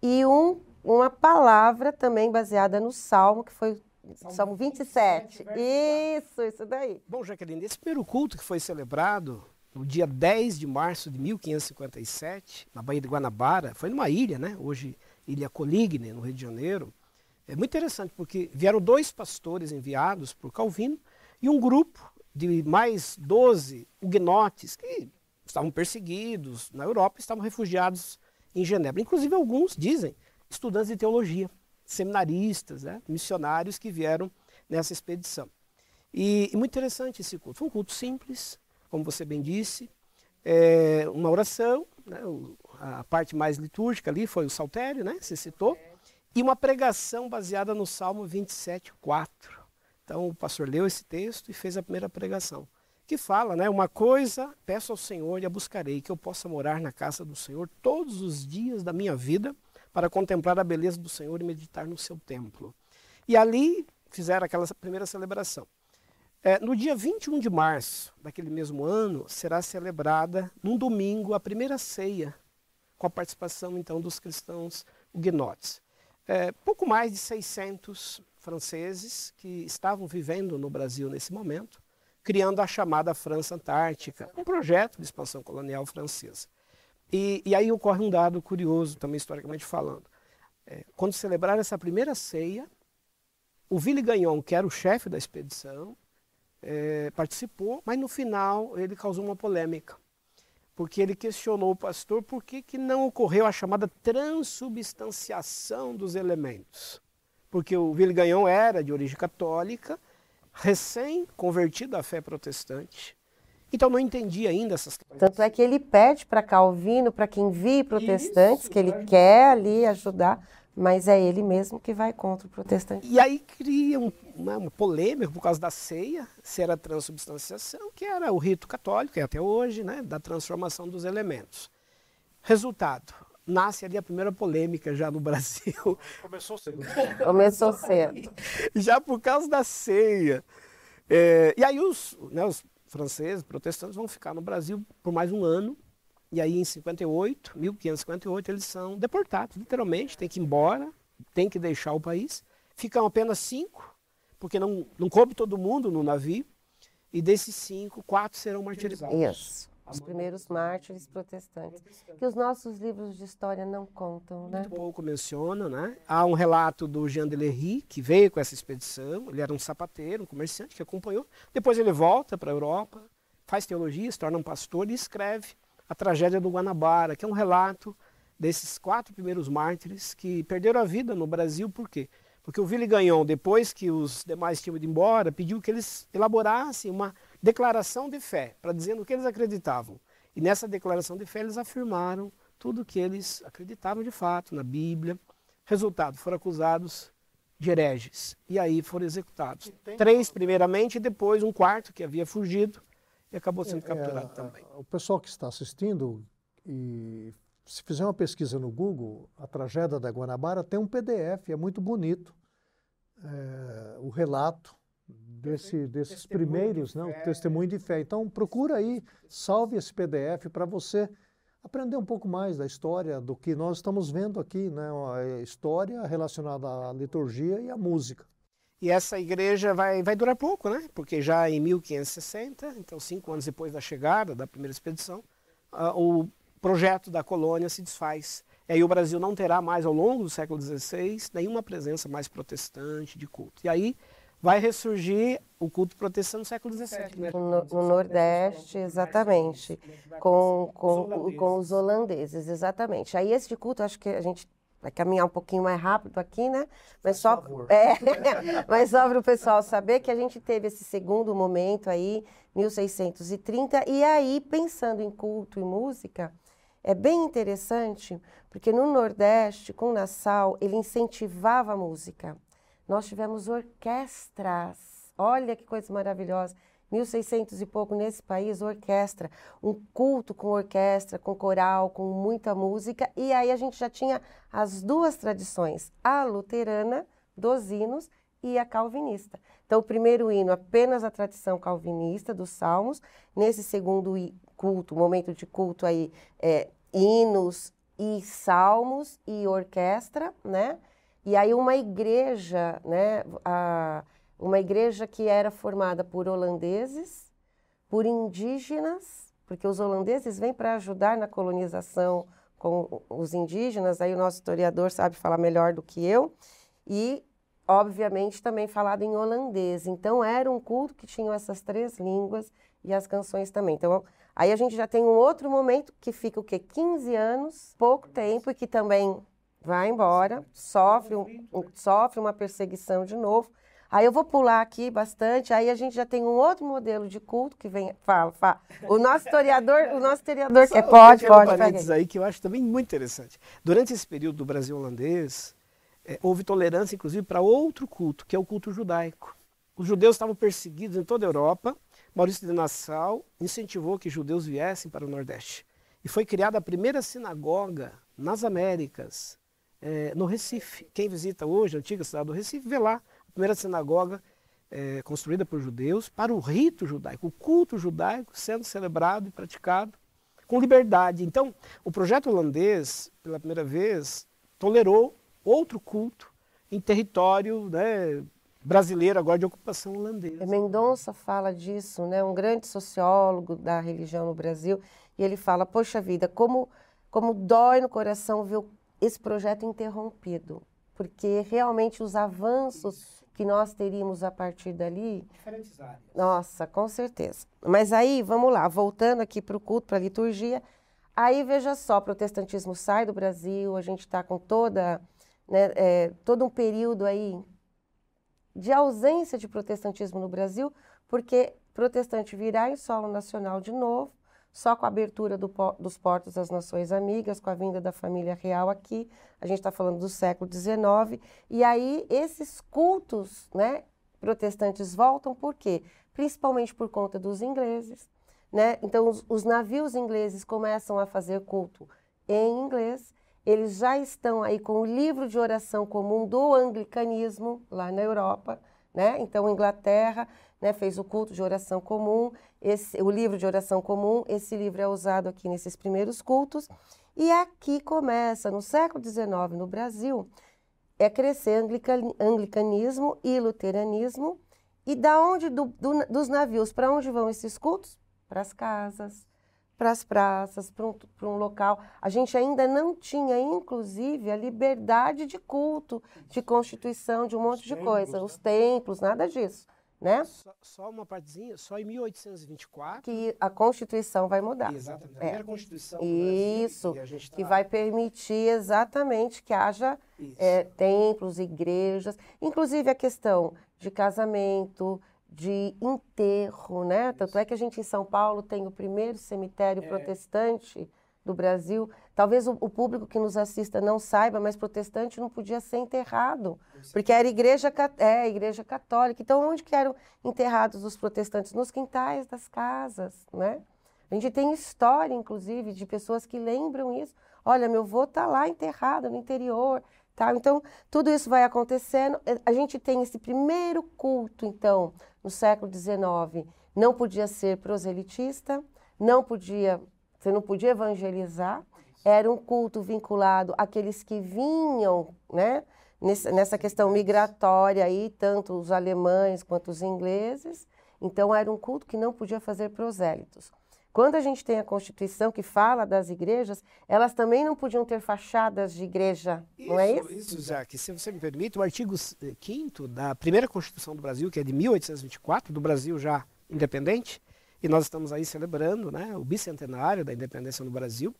e um, uma palavra também baseada no Salmo, que foi Salmo, Salmo 27. 27 isso, isso daí. Bom, Jaqueline, esse primeiro culto que foi celebrado no dia 10 de março de 1557, na Baía de Guanabara, foi numa ilha, né? Hoje, Ilha Coligne, no Rio de Janeiro. É muito interessante porque vieram dois pastores enviados por Calvino e um grupo de mais 12 huguenotes que estavam perseguidos na Europa, estavam refugiados em Genebra. Inclusive, alguns dizem estudantes de teologia, seminaristas, né, missionários que vieram nessa expedição. E, e, muito interessante esse culto. Foi um culto simples, como você bem disse, é, uma oração, né, a parte mais litúrgica ali foi o saltério, né, você citou, e uma pregação baseada no Salmo 27, 4. Então o pastor leu esse texto e fez a primeira pregação, que fala, né, uma coisa peço ao Senhor e a buscarei, que eu possa morar na casa do Senhor todos os dias da minha vida, para contemplar a beleza do Senhor e meditar no seu templo. E ali fizeram aquela primeira celebração. É, no dia 21 de março daquele mesmo ano, será celebrada, num domingo, a primeira ceia, com a participação então dos cristãos huguenotes. É, pouco mais de 600 franceses que estavam vivendo no Brasil nesse momento, criando a chamada França Antártica, um projeto de expansão colonial francesa. E, e aí ocorre um dado curioso, também historicamente falando. É, quando celebraram essa primeira ceia, o Ville Gagnon, que era o chefe da expedição, é, participou, mas no final ele causou uma polêmica, porque ele questionou o pastor por que, que não ocorreu a chamada transubstanciação dos elementos. Porque o Ville Gagnon era de origem católica, recém-convertido à fé protestante, então não entendi ainda essas questões. Tanto é que ele pede para Calvino, para quem vi protestantes, Isso, que ele quer ali ajudar, mas é ele mesmo que vai contra o protestante. E aí cria um, uma, uma, polêmica por causa da ceia, se era transubstanciação, que era o rito católico, e até hoje, né, da transformação dos elementos. Resultado, nasce ali a primeira polêmica já no Brasil. Começou cedo. Começou cedo. já por causa da ceia. É, e aí os, né, os franceses, protestantes, vão ficar no Brasil por mais um ano. E aí, em 58, 1558, eles são deportados, literalmente, tem que ir embora, tem que deixar o país. Ficam apenas cinco, porque não, não coube todo mundo no navio. E desses cinco, quatro serão martirizados. Isso. Os primeiros mártires protestantes, que os nossos livros de história não contam, né? Muito pouco menciona, né? Há um relato do Jean de Lery, que veio com essa expedição, ele era um sapateiro, um comerciante que acompanhou. Depois ele volta para a Europa, faz teologia, se torna um pastor e escreve a tragédia do Guanabara, que é um relato desses quatro primeiros mártires que perderam a vida no Brasil, por quê? Porque o Ville Gagnon, depois que os demais tinham ido embora, pediu que eles elaborassem uma declaração de fé, para dizer no que eles acreditavam. E nessa declaração de fé eles afirmaram tudo o que eles acreditavam de fato na Bíblia. Resultado, foram acusados de hereges. E aí foram executados. Três, primeiramente, e depois um quarto que havia fugido e acabou sendo é, capturado é, também. O pessoal que está assistindo, e se fizer uma pesquisa no Google, a tragédia da Guanabara tem um PDF, é muito bonito. É, o relato desse, desses primeiros, de né, o testemunho de fé. Então, procura aí, salve esse PDF para você aprender um pouco mais da história do que nós estamos vendo aqui, né, a história relacionada à liturgia e à música. E essa igreja vai, vai durar pouco, né? Porque já em 1560, então cinco anos depois da chegada da primeira expedição, uh, o projeto da colônia se desfaz. E aí o Brasil não terá mais, ao longo do século XVI, nenhuma presença mais protestante de culto. E aí vai ressurgir o culto protestante no século XVII. Né? No, no, Nordeste, exatamente, com, com, com os holandeses, exatamente. Aí esse de culto, acho que a gente vai caminhar um pouquinho mais rápido aqui, né? Mas só, é, mas só para o pessoal saber que a gente teve esse segundo momento aí, 1630, e aí, pensando em culto e música, é bem interessante, porque no Nordeste, com Nassau, ele incentivava a música. Nós tivemos orquestras. Olha que coisa maravilhosa. 1600 e pouco nesse país, orquestra, um culto com orquestra, com coral, com muita música, e aí a gente já tinha as duas tradições, a luterana dos hinos e a calvinista. Então, o primeiro hino, apenas a tradição calvinista dos salmos, nesse segundo culto, momento de culto aí, é, hinos e salmos e orquestra, né? E aí uma igreja, né, a, uma igreja que era formada por holandeses, por indígenas, porque os holandeses vêm para ajudar na colonização com os indígenas, aí o nosso historiador sabe falar melhor do que eu, e obviamente também falado em holandês. Então era um culto que tinha essas três línguas e as canções também. Então Aí a gente já tem um outro momento que fica o quê? 15 anos, pouco tempo, e que também vai embora, sofre, um, um, sofre uma perseguição de novo. Aí eu vou pular aqui bastante, aí a gente já tem um outro modelo de culto que vem, fala, fala. O nosso historiador, o nosso historiador que pode, pode, pode. aí que eu acho também muito interessante. Durante esse período do Brasil holandês, é, houve tolerância, inclusive, para outro culto, que é o culto judaico. Os judeus estavam perseguidos em toda a Europa, Maurício de Nassau incentivou que judeus viessem para o Nordeste. E foi criada a primeira sinagoga nas Américas, é, no Recife. Quem visita hoje a antiga cidade do Recife vê lá a primeira sinagoga é, construída por judeus para o rito judaico, o culto judaico sendo celebrado e praticado com liberdade. Então, o projeto holandês, pela primeira vez, tolerou outro culto em território né, brasileiro agora de ocupação holandesa. Mendonça fala disso, né? Um grande sociólogo da religião no Brasil, e ele fala: "Poxa vida, como como dói no coração ver esse projeto interrompido, porque realmente os avanços Isso. que nós teríamos a partir dali, diferentes áreas. Nossa, com certeza. Mas aí, vamos lá, voltando aqui para o culto, para a liturgia, aí veja só, o protestantismo sai do Brasil, a gente está com toda, né, é, todo um período aí de ausência de protestantismo no Brasil, porque protestante virá em solo nacional de novo, só com a abertura do, dos portos das nações amigas, com a vinda da família real aqui, a gente está falando do século XIX, e aí esses cultos né, protestantes voltam por quê? Principalmente por conta dos ingleses. Né? Então, os, os navios ingleses começam a fazer culto em inglês, eles já estão aí com o livro de oração comum do anglicanismo lá na Europa, né? Então, Inglaterra né, fez o culto de oração comum, esse, o livro de oração comum, esse livro é usado aqui nesses primeiros cultos, e aqui começa, no século XIX, no Brasil, é crescer anglicanismo e luteranismo, e da onde do, do, dos navios, para onde vão esses cultos? Para as casas, para as praças, para um, um, local. A gente ainda não tinha, inclusive, a liberdade de culto, de constituição, de um monte Os de templos, coisa. Né? Os templos, nada disso. Né? Só, só, uma partezinha, só em 1824. Que a Constituição vai mudar. Exatamente. A primeira é. Constituição Isso, Brasil, que tá... vai permitir exatamente que haja é, templos, igrejas, inclusive a questão de casamento, de enterro, né? Tanto é que a gente em São Paulo tem o primeiro cemitério é. protestante do Brasil. Talvez o, o, público que nos assista não saiba, mas protestante não podia ser enterrado, porque era igreja, é, igreja católica. Então, onde que eram enterrados os protestantes? Nos quintais das casas, né? A gente tem história, inclusive, de pessoas que lembram isso. Olha, meu avô está lá enterrado no interior. Tá? Então, tudo isso vai acontecendo. A gente tem esse primeiro culto, então, no século XIX. Não podia ser proselitista, não podia, você não podia evangelizar. Era um culto vinculado àqueles que vinham, né? Nessa questão migratória aí, tanto os alemães quanto os ingleses. Então, era um culto que não podia fazer prosélitos. Quando a gente tem a Constituição que fala das igrejas, elas também não podiam ter fachadas de igreja, isso, não é isso? Isso, Jaque. Se você me permite, o artigo 5 da primeira Constituição do Brasil, que é de 1824, do Brasil já independente, e nós estamos aí celebrando né, o bicentenário da independência no Brasil.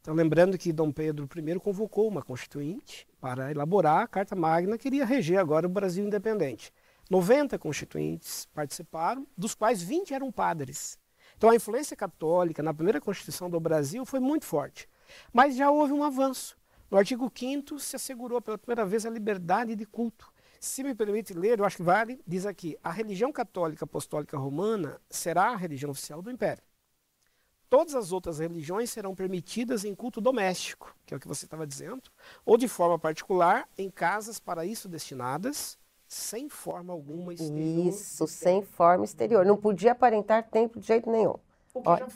Então, lembrando que Dom Pedro I convocou uma constituinte para elaborar a Carta Magna que iria reger agora o Brasil independente. 90 constituintes participaram, dos quais 20 eram padres. Então a influência católica na primeira Constituição do Brasil foi muito forte. Mas já houve um avanço. No artigo 5 se assegurou pela primeira vez a liberdade de culto. Se me permite ler, eu acho que vale, diz aqui: a religião católica apostólica romana será a religião oficial do império. Todas as outras religiões serão permitidas em culto doméstico, que é o que você estava dizendo, ou de forma particular, em casas para isso destinadas, sem forma alguma exterior. Isso, sem forma exterior. Não podia aparentar templo de jeito nenhum. Olha,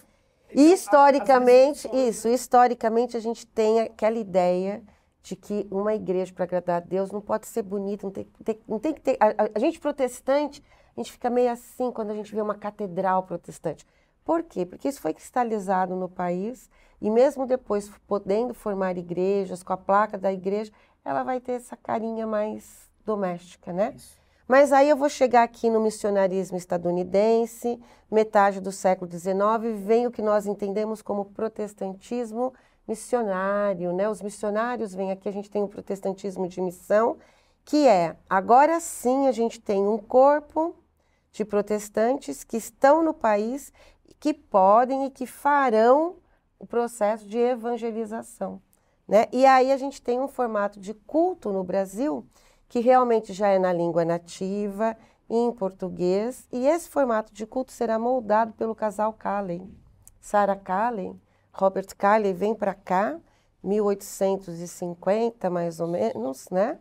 já, historicamente, isso, historicamente a gente tem aquela ideia de que uma igreja para agradar a Deus não pode ser bonita, não tem, tem, não tem que ter. A, a, gente protestante, a gente fica meio assim quando a gente vê uma catedral protestante. Por quê? Porque isso foi cristalizado no país e mesmo depois podendo formar igrejas com a placa da igreja, ela vai ter essa carinha mais doméstica, né? Isso. Mas aí eu vou chegar aqui no missionarismo estadunidense, metade do século XIX, vem o que nós entendemos como protestantismo missionário, né? Os missionários vêm aqui, a gente tem o protestantismo de missão, que é, agora sim a gente tem um corpo de protestantes que estão no país, que podem e que farão o processo de evangelização. Né? E aí a gente tem um formato de culto no Brasil que realmente já é na língua nativa, em português, e esse formato de culto será moldado pelo casal Calley. Sarah Calley, Robert Calley vem para cá, 1850 mais ou menos, né?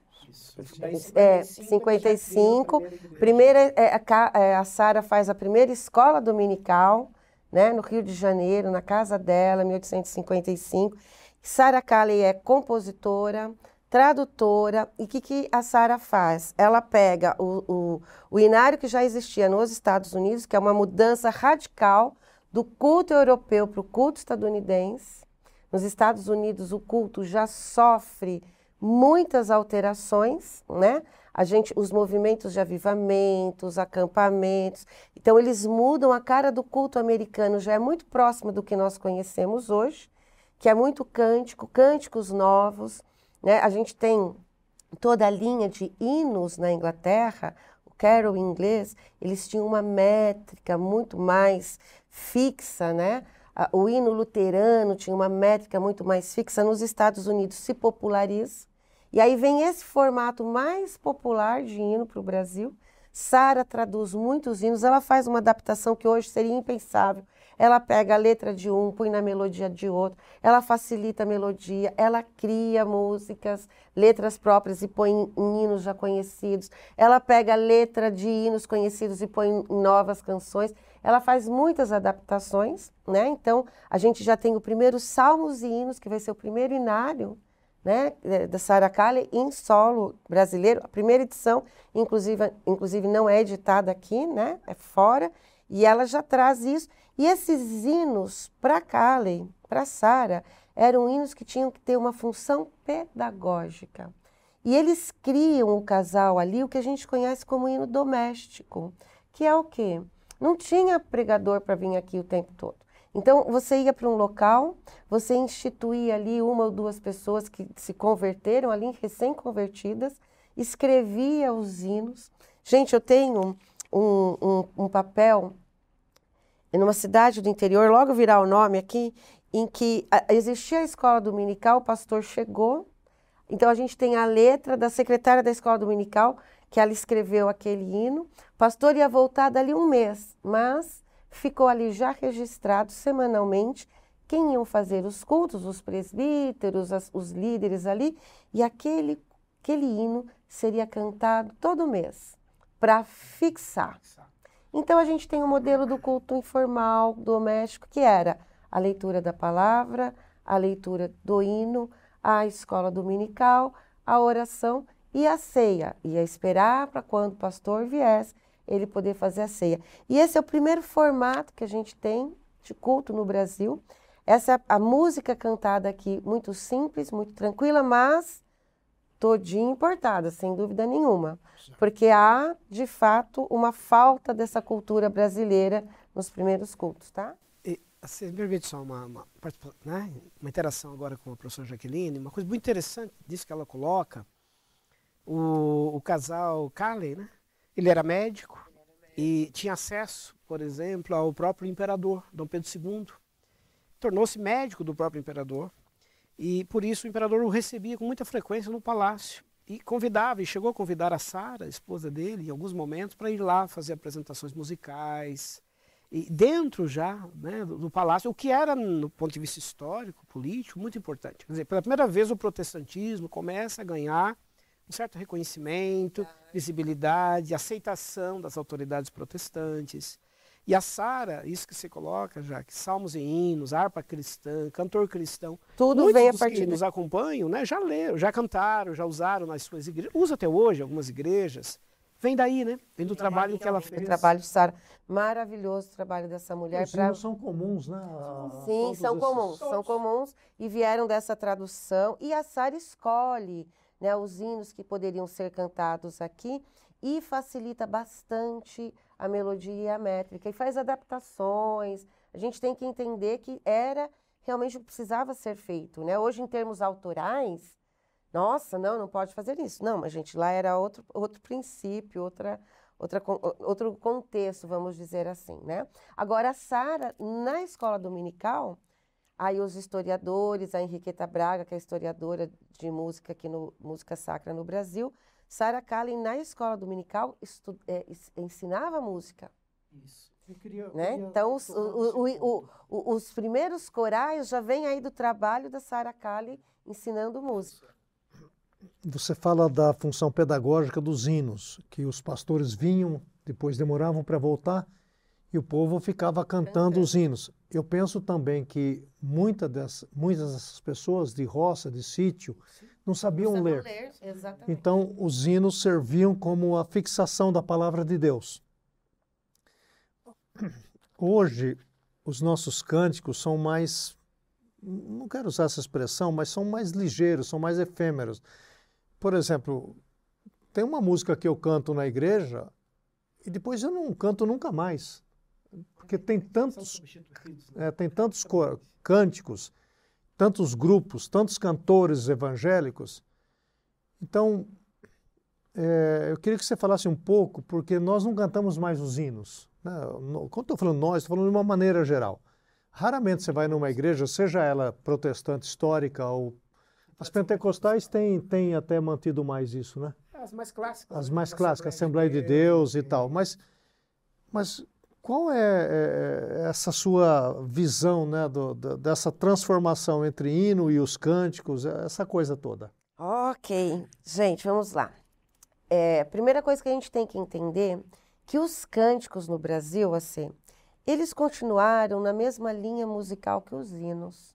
É, 55. Primeira, é, a, é, a Sara faz a primeira escola dominical, né, no Rio de Janeiro, na casa dela, 1855. Sara Calley é compositora, tradutora, e o que, que a Sara faz? Ela pega o, o, o inário que já existia nos Estados Unidos, que é uma mudança radical do culto europeu para o culto estadunidense. Nos Estados Unidos, o culto já sofre muitas alterações, né? A gente, os movimentos de avivamento, os acampamentos, então eles mudam a cara do culto americano, já é muito próximo do que nós conhecemos hoje que é muito cântico, cânticos novos. Né? A gente tem toda a linha de hinos na Inglaterra, o carol em inglês, eles tinham uma métrica muito mais fixa, né? O hino luterano tinha uma métrica muito mais fixa. Nos Estados Unidos se populariza. E aí vem esse formato mais popular de hino para o Brasil. Sara traduz muitos hinos, ela faz uma adaptação que hoje seria impensável ela pega a letra de um, põe na melodia de outro, ela facilita a melodia, ela cria músicas, letras próprias e põe em hinos já conhecidos, ela pega a letra de hinos conhecidos e põe em novas canções, ela faz muitas adaptações, né? Então, a gente já tem o primeiro Salmos e Hinos, que vai ser o primeiro inário, né, da Sarah Kali em solo brasileiro, a primeira edição, inclusive, inclusive não é editada aqui, né, é fora, e ela já traz isso. E esses hinos para Kalen, para Sara, eram hinos que tinham que ter uma função pedagógica. E eles criam o casal ali o que a gente conhece como hino doméstico, que é o quê? Não tinha pregador para vir aqui o tempo todo. Então, você ia para um local, você instituía ali uma ou duas pessoas que se converteram ali, recém-convertidas, escrevia os hinos. Gente, eu tenho um, um, um papel numa cidade do interior, logo virar o nome aqui, em que existia a escola dominical, o pastor chegou, então a gente tem a letra da secretária da escola dominical, que ela escreveu aquele hino. O pastor ia voltar dali um mês, mas ficou ali já registrado semanalmente quem iam fazer os cultos, os presbíteros, as, os líderes ali, e aquele, aquele hino seria cantado todo mês para fixar. Então a gente tem o um modelo do culto informal, doméstico, que era a leitura da palavra, a leitura do hino, a escola dominical, a oração e a ceia. Ia esperar para quando o pastor viesse, ele poder fazer a ceia. E esse é o primeiro formato que a gente tem de culto no Brasil. Essa é a música cantada aqui, muito simples, muito tranquila, mas todinha importada, sem dúvida nenhuma. Porque há, de fato, uma falta dessa cultura brasileira nos primeiros cultos, tá? E, você me permite só uma, uma, né, uma interação agora com a professora Jaqueline, uma coisa muito interessante disso que ela coloca, o, o casal Carley, né? Ele era médico e tinha acesso, por exemplo, ao próprio imperador, Dom Pedro II. Tornou-se médico do próprio imperador e por isso o imperador o recebia com muita frequência no palácio e convidava, e chegou a convidar a Sara, esposa dele, em alguns momentos, para ir lá fazer apresentações musicais. E dentro já né, do, do, palácio, o que era, no ponto de vista histórico, político, muito importante. Quer dizer, pela primeira vez o protestantismo começa a ganhar um certo reconhecimento, visibilidade, aceitação das autoridades protestantes. E a Sara, isso que você coloca, já que salmos e hinos, harpa cristã, cantor cristão, tudo vem a partir que nos acompanham, né, já leram, já cantaram, já usaram nas suas igrejas, usa até hoje algumas igrejas. Vem daí, né? Vem do trabalho que ela fez. O trabalho de Sara. Maravilhoso o trabalho dessa mulher. Os pra... são comuns, né? Sim, são comuns. São comuns e vieram dessa tradução. E a Sara escolhe né, os hinos que poderiam ser cantados aqui e facilita bastante a melodia e a métrica e faz adaptações. A gente tem que entender que era realmente o que precisava ser feito, né? Hoje, em termos autorais, nossa, não, não pode fazer isso. Não, mas gente, lá era outro, outro princípio, outra, outra, outro contexto, vamos dizer assim, né? Agora, a Sara, na escola dominical, aí os historiadores, a Henriqueta Braga, que é historiadora de música aqui no Música Sacra no Brasil, Sara Kallen, na escola dominical, estu, é, ensinava música. Isso. Eu queria, né? Queria então, os, o, o, o, os primeiros corais já vêm aí do trabalho da Sara Kallen ensinando música. Você fala da função pedagógica dos hinos, que os pastores vinham, depois demoravam para voltar e o povo ficava cantando os hinos. Eu penso também que muita dessas, muitas dessas pessoas de roça, de sítio, não sabiam não ler. ler. Então, os hinos serviam como a fixação da palavra de Deus. Hoje, os nossos cânticos são mais, não quero usar essa expressão, mas são mais ligeiros, são mais efêmeros. Por exemplo, tem uma música que eu canto na igreja e depois eu não canto nunca mais. Porque tem tantos, né? é, tem tantos cânticos, tantos grupos, tantos cantores evangélicos. Então, é, eu queria que você falasse um pouco, porque nós não cantamos mais os hinos. Né? Quando estou falando nós, estou falando de uma maneira geral. Raramente você vai numa igreja, seja ela protestante histórica ou as pentecostais têm, têm até mantido mais isso, né? As mais clássicas. As né? mais clássicas, Assembleia de Deus e tal. Mas, mas qual é, é, é essa sua visão né, do, do, dessa transformação entre hino e os cânticos, essa coisa toda? Ok. Gente, vamos lá. É, primeira coisa que a gente tem que entender que os cânticos no Brasil, assim, eles continuaram na mesma linha musical que os hinos.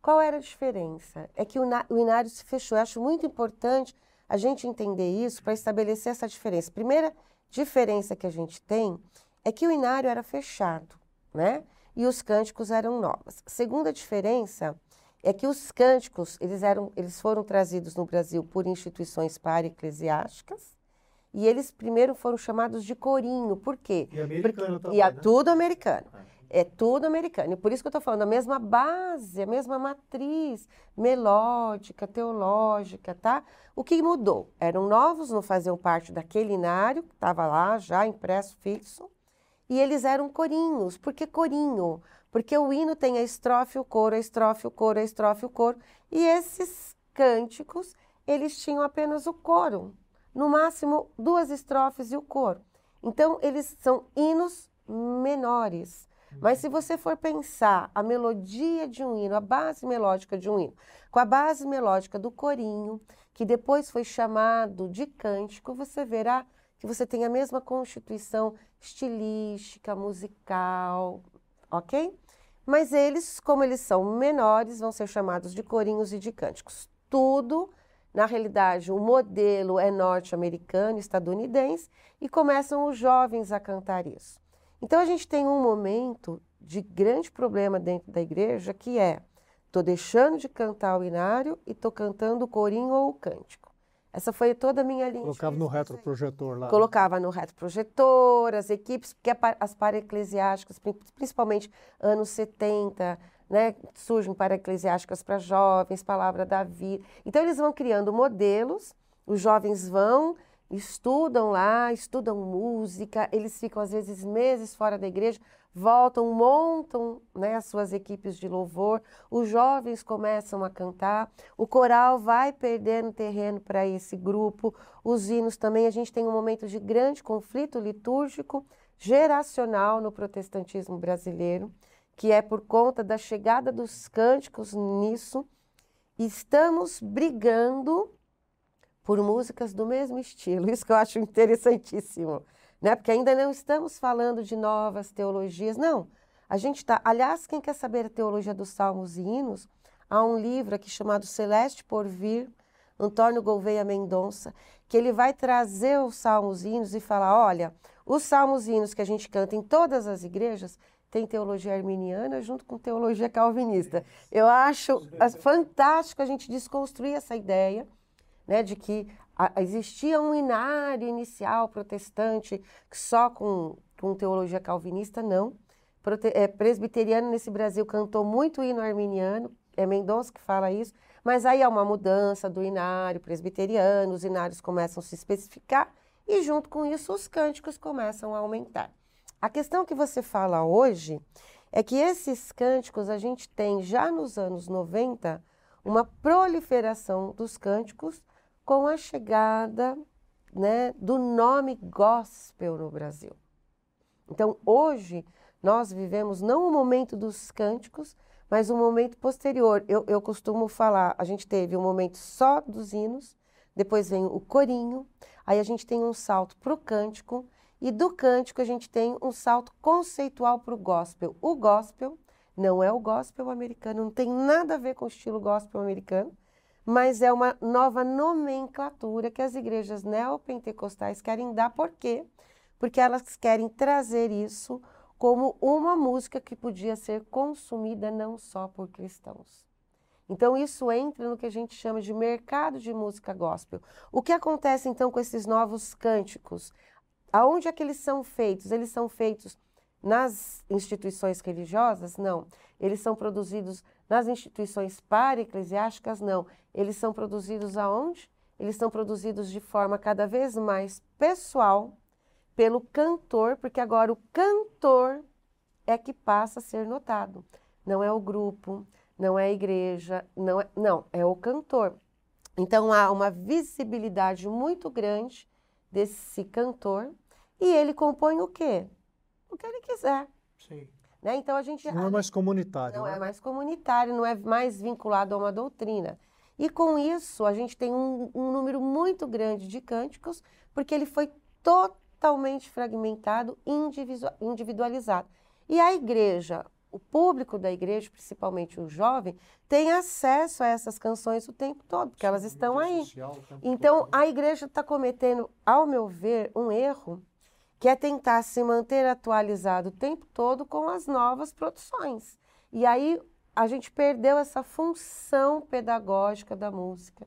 Qual era a diferença? É que o, o inário se fechou. Eu acho muito importante a gente entender isso para estabelecer essa diferença. Primeira diferença que a gente tem é que o inário era fechado, né? E os cânticos eram novos. Segunda diferença é que os cânticos eles eram, eles foram trazidos no Brasil por instituições para-eclesiásticas e eles primeiro foram chamados de corinho. Por quê? E americano Porque, também, e a, né? tudo americano. É. É tudo americano. E por isso que eu estou falando, a mesma base, a mesma matriz melódica, teológica, tá? O que mudou? Eram novos, não faziam parte daquele inário, que estava lá já impresso, fixo, e eles eram corinhos. Por que corinho? Porque o hino tem a estrofe, o coro, a estrofe, o coro, a estrofe, o coro. E esses cânticos, eles tinham apenas o coro. No máximo, duas estrofes e o coro. Então, eles são hinos menores. Mas se você for pensar a melodia de um hino, a base melódica de um hino, com a base melódica do corinho, que depois foi chamado de cântico, você verá que você tem a mesma constituição estilística, musical, ok? Mas eles, como eles são menores, vão ser chamados de corinhos e de cânticos. Tudo, na realidade, o modelo é norte-americano, estadunidense, e começam os jovens a cantar isso. Então a gente tem um momento de grande problema dentro da igreja que é estou deixando de cantar o inário e estou cantando o corinho ou o cântico. Essa foi toda a minha linha. Colocava no retroprojetor lá. Colocava no retroprojetor, as equipes, porque as para-eclesiásticas, principalmente anos 70, né, surgem para-eclesiásticas para jovens, Palavra da Vida. Então eles vão criando modelos, os jovens vão estudam lá, estudam música, eles ficam às vezes meses fora da igreja, voltam, montam né, as suas equipes de louvor, os jovens começam a cantar, o coral vai perdendo terreno para esse grupo, os hinos também. A gente tem um momento de grande conflito litúrgico geracional no protestantismo brasileiro, que é por conta da chegada dos cânticos nisso. Estamos brigando por músicas do mesmo estilo. Isso que eu acho interessantíssimo, né? Porque ainda não estamos falando de novas teologias, não. A gente está, aliás, quem quer saber a teologia dos salmos e hinos, há um livro aqui chamado Celeste por Vir, Antônio Gouveia Mendonça, que ele vai trazer os salmos e hinos e falar, olha, os salmos e hinos que a gente canta em todas as igrejas tem teologia arminiana junto com teologia calvinista. Eu acho fantástico a gente desconstruir essa ideia né, de que a, existia um inário inicial protestante só com, com teologia calvinista, não. Prote, é, presbiteriano nesse Brasil cantou muito hino arminiano, é Mendonça que fala isso, mas aí há uma mudança do inário presbiteriano, os inários começam a se especificar e junto com isso os cânticos começam a aumentar. A questão que você fala hoje é que esses cânticos a gente tem já nos anos 90 uma proliferação dos cânticos com a chegada né, do nome gospel no Brasil. Então, hoje, nós vivemos não o momento dos cânticos, mas o momento posterior. Eu, eu costumo falar, a gente teve um momento só dos hinos, depois vem o corinho, aí a gente tem um salto para o cântico, e do cântico a gente tem um salto conceitual para o gospel. O gospel não é o gospel americano, não tem nada a ver com o estilo gospel americano, mas é uma nova nomenclatura que as igrejas neopentecostais querem dar. Por quê? Porque elas querem trazer isso como uma música que podia ser consumida não só por cristãos. Então, isso entra no que a gente chama de mercado de música gospel. O que acontece então com esses novos cânticos? Aonde é que eles são feitos? Eles são feitos nas instituições religiosas? Não. Eles são produzidos nas instituições para-eclesiásticas? Não. Eles são produzidos aonde? Eles são produzidos de forma cada vez mais pessoal pelo cantor, porque agora o cantor é que passa a ser notado. Não é o grupo, não é a igreja, não é, não, é o cantor. Então há uma visibilidade muito grande desse cantor e ele compõe o quê? o que ele quiser. Sim. Né? Então a gente não é mais comunitário. Não né? é mais comunitário, não é mais vinculado a uma doutrina. E com isso a gente tem um, um número muito grande de cânticos, porque ele foi totalmente fragmentado, individualizado. E a igreja, o público da igreja, principalmente o jovem, tem acesso a essas canções o tempo todo, porque Sim, elas estão aí. Então todo, né? a igreja está cometendo, ao meu ver, um erro que é tentar se manter atualizado o tempo todo com as novas produções. E aí a gente perdeu essa função pedagógica da música.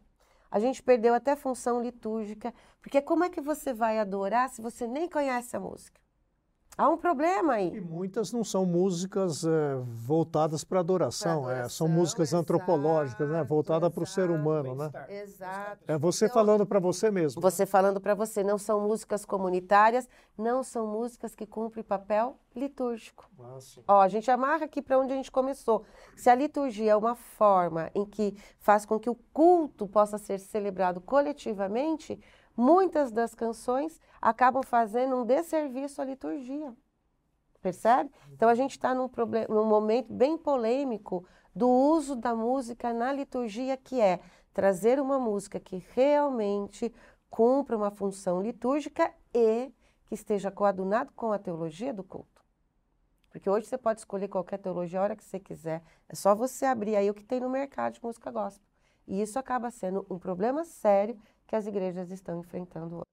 A gente perdeu até a função litúrgica, porque como é que você vai adorar se você nem conhece a música? Há um problema aí. E muitas não são músicas é, voltadas para adoração, adoração, é, são músicas exato, antropológicas, né, voltadas para o ser humano, né? Exato. É você então, falando para você mesmo. Você falando para você, não são músicas comunitárias, não são músicas que cumprem papel litúrgico. Ah, Ó, a gente amarra aqui para onde a gente começou. Se a liturgia é uma forma em que faz com que o culto possa ser celebrado coletivamente, muitas das canções acabam fazendo um desserviço à liturgia. Percebe? Então a gente está num, num momento bem polêmico do uso da música na liturgia, que é trazer uma música que realmente cumpra uma função litúrgica e que esteja coadunado com a teologia do culto. Porque hoje você pode escolher qualquer teologia a hora que você quiser. É só você abrir aí o que tem no mercado de música gospel. E isso acaba sendo um problema sério que as igrejas estão enfrentando hoje.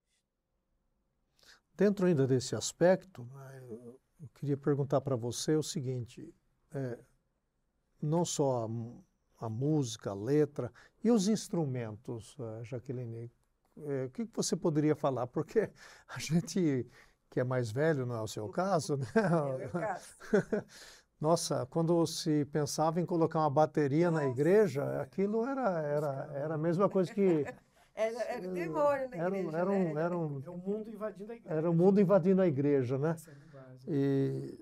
Dentro ainda desse aspecto, né, eu queria perguntar para você o seguinte: é, não só a, a, música, a letra e os instrumentos, uh, Jaqueline, é, o que você poderia falar? Porque a gente que é mais velho, não é o seu caso, né? É caso. Nossa, quando se pensava em colocar uma bateria Nossa. na igreja, aquilo era, era, era a mesma coisa que era, era o demônio na era, igreja. Era um, era um, é o mundo invadindo a igreja. Era o mundo invadindo a igreja, né? É e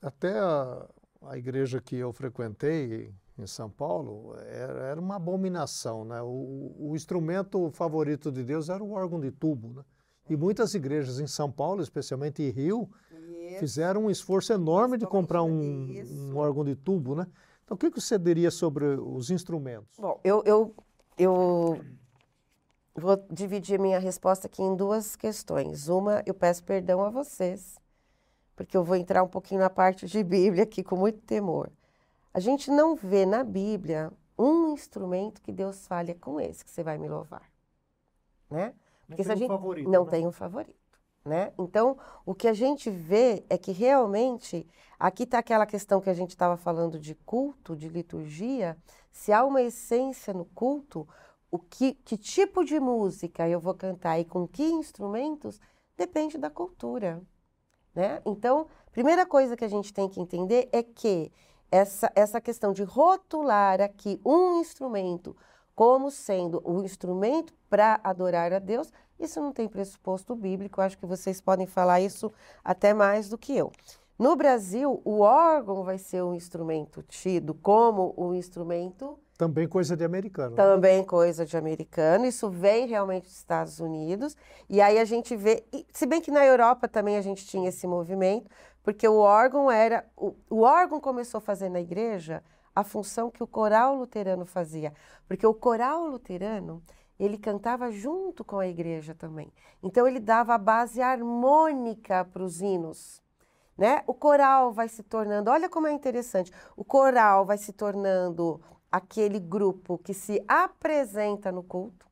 até a, a igreja que eu frequentei em São Paulo era, era uma abominação, né? O, o, instrumento favorito de Deus era o órgão de tubo, né? E muitas igrejas em São Paulo, especialmente em Rio, Isso. fizeram um esforço enorme de comprar um, um, órgão de tubo, né? Então, o que, que você diria sobre os instrumentos? Bom, eu, eu, eu Vou dividir minha resposta aqui em duas questões. Uma, eu peço perdão a vocês, porque eu vou entrar um pouquinho na parte de Bíblia aqui com muito temor. A gente não vê na Bíblia um instrumento que Deus fale com esse que você vai me louvar, né? Porque não tem um favorito. Não né? tem um favorito, né? Então, o que a gente vê é que realmente aqui está aquela questão que a gente estava falando de culto, de liturgia. Se há uma essência no culto, o que, que tipo de música eu vou cantar e com que instrumentos depende da cultura. Né? Então, primeira coisa que a gente tem que entender é que essa, essa questão de rotular aqui um instrumento como sendo o instrumento para adorar a Deus, isso não tem pressuposto bíblico, acho que vocês podem falar isso até mais do que eu. No Brasil, o órgão vai ser um instrumento tido como um instrumento. Também coisa de americano. Né? Também coisa de americano. Isso vem realmente dos Estados Unidos. E aí a gente vê. Se bem que na Europa também a gente tinha esse movimento, porque o órgão era. O, o órgão começou a fazer na igreja a função que o coral luterano fazia. Porque o coral luterano ele cantava junto com a igreja também. Então ele dava a base harmônica para os hinos. Né? O coral vai se tornando, olha como é interessante, o coral vai se tornando aquele grupo que se apresenta no culto.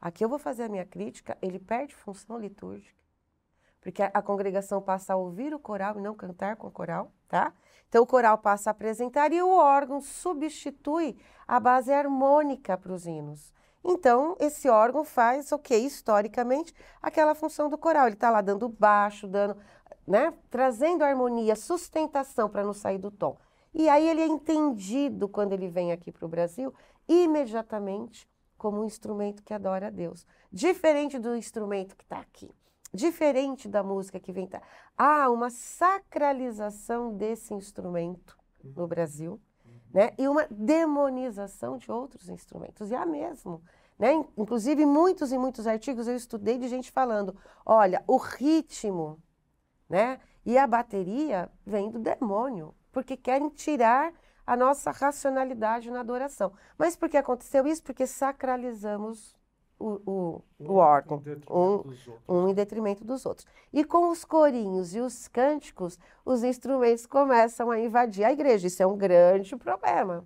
Aqui eu vou fazer a minha crítica, ele perde função litúrgica, porque a, a congregação passa a ouvir o coral e não cantar com o coral, tá? Então o coral passa a apresentar e o órgão substitui a base harmônica para os hinos. Então, esse órgão faz, ok, historicamente, aquela função do coral. Ele está lá dando baixo, dando né? trazendo harmonia, sustentação para não sair do tom. E aí ele é entendido quando ele vem aqui para o Brasil imediatamente como um instrumento que adora a Deus. Diferente do instrumento que está aqui. Diferente da música que vem. Tá. Há uma sacralização desse instrumento no Brasil, né? E uma demonização de outros instrumentos. E há mesmo. Né? Inclusive, muitos e muitos artigos eu estudei de gente falando: olha, o ritmo né? E a bateria vem do demônio, porque querem tirar a nossa racionalidade na adoração. Mas por que aconteceu isso? Porque sacralizamos o, o, o órgão, um, um em detrimento dos outros. E com os corinhos e os cânticos, os instrumentos começam a invadir a igreja. Isso é um grande problema.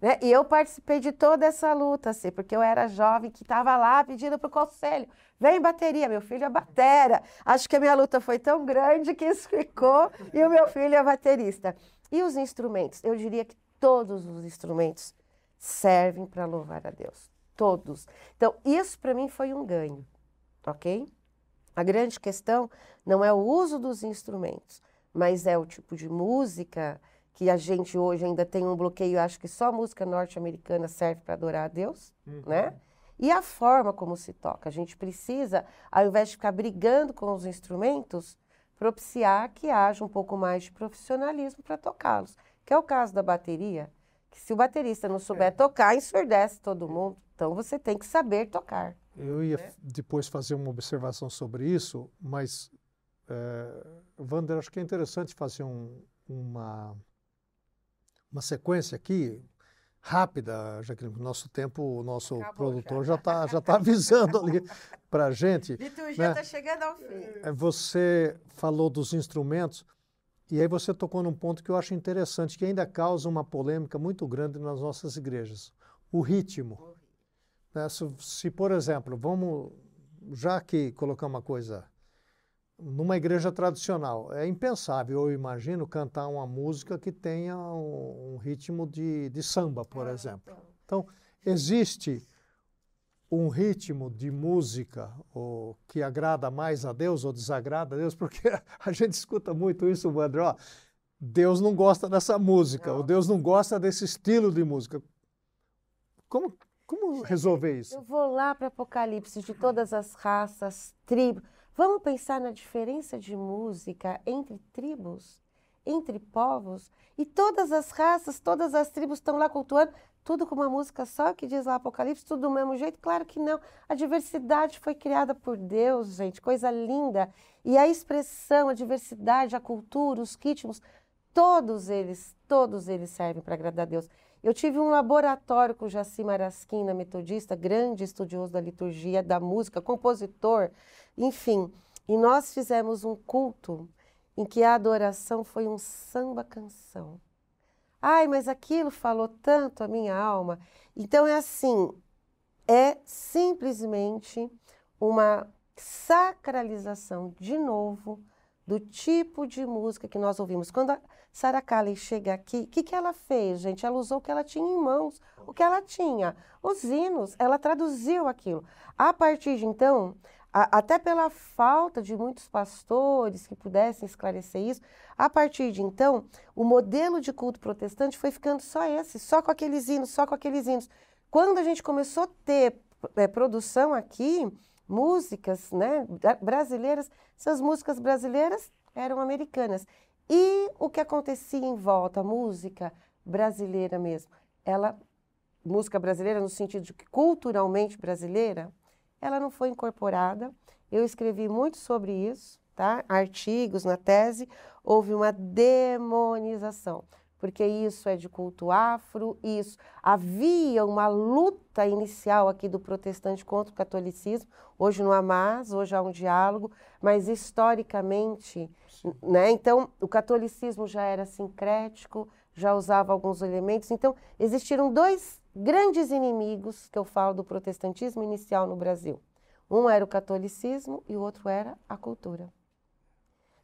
Né? E eu participei de toda essa luta, assim, porque eu era jovem que estava lá pedindo para o conselho. Vem bateria, meu filho é batera. Acho que a minha luta foi tão grande que isso ficou e o meu filho é baterista. E os instrumentos? Eu diria que todos os instrumentos servem para louvar a Deus. Todos. Então, isso para mim foi um ganho, ok? A grande questão não é o uso dos instrumentos, mas é o tipo de música que a gente hoje ainda tem um bloqueio, acho que só música norte-americana serve para adorar a Deus, uhum. né? E a forma como se toca. A gente precisa, ao invés de ficar brigando com os instrumentos, propiciar que haja um pouco mais de profissionalismo para tocá-los. Que é o caso da bateria, que se o baterista não souber é. tocar, ensurdece todo mundo. Então você tem que saber tocar. Eu ia né? depois fazer uma observação sobre isso, mas, é, Wander, acho que é interessante fazer um, uma uma sequência aqui rápida, já que no nosso tempo o nosso Acabou, produtor já está já tá avisando ali para a gente. Liturgia está né? chegando ao fim. É, você falou dos instrumentos e aí você tocou num ponto que eu acho interessante, que ainda causa uma polêmica muito grande nas nossas igrejas. O ritmo. Né? Se, se, por exemplo, vamos, já que colocar uma coisa numa igreja tradicional. É impensável, eu imagino, cantar uma música que tenha um, um ritmo de, de, samba, por é, exemplo. Então. então, existe um ritmo de música ou, que agrada mais a Deus ou desagrada a Deus, porque a gente escuta muito isso, André. Ó, Deus não gosta dessa música, não. ou Deus não gosta desse estilo de música. Como, como resolver isso? Eu vou lá para Apocalipse de todas as raças, tribos. Vamos pensar na diferença de música entre tribos, entre povos, e todas as raças, todas as tribos estão lá cultuando, tudo com uma música só, que diz lá Apocalipse, tudo do mesmo jeito? Claro que não. A diversidade foi criada por Deus, gente, coisa linda. E a expressão, a diversidade, a cultura, os ritmos, todos eles, todos eles servem para agradar a Deus. Eu tive um laboratório com Jaci Marasquina, metodista, grande estudioso da liturgia, da música, compositor, enfim. E nós fizemos um culto em que a adoração foi um samba-canção. Ai, mas aquilo falou tanto a minha alma. Então é assim, é simplesmente uma sacralização de novo do tipo de música que nós ouvimos. Quando a Sarah Kalley chega aqui, o que, que ela fez, gente? Ela usou o que ela tinha em mãos, o que ela tinha, os hinos, ela traduziu aquilo. A partir de então, a, até pela falta de muitos pastores que pudessem esclarecer isso, a partir de então, o modelo de culto protestante foi ficando só esse, só com aqueles hinos, só com aqueles hinos. Quando a gente começou a ter é, produção aqui, músicas né, brasileiras, essas músicas brasileiras eram americanas. E o que acontecia em volta, a música brasileira mesmo, ela, música brasileira no sentido de que culturalmente brasileira, ela não foi incorporada. Eu escrevi muito sobre isso, tá? Artigos na tese, houve uma demonização porque isso é de culto afro, isso. Havia uma luta inicial aqui do protestante contra o catolicismo, hoje não há mais, hoje há um diálogo, mas historicamente, né? Então, o catolicismo já era sincrético, já usava alguns elementos. Então, existiram dois grandes inimigos que eu falo do protestantismo inicial no Brasil. Um era o catolicismo e o outro era a cultura.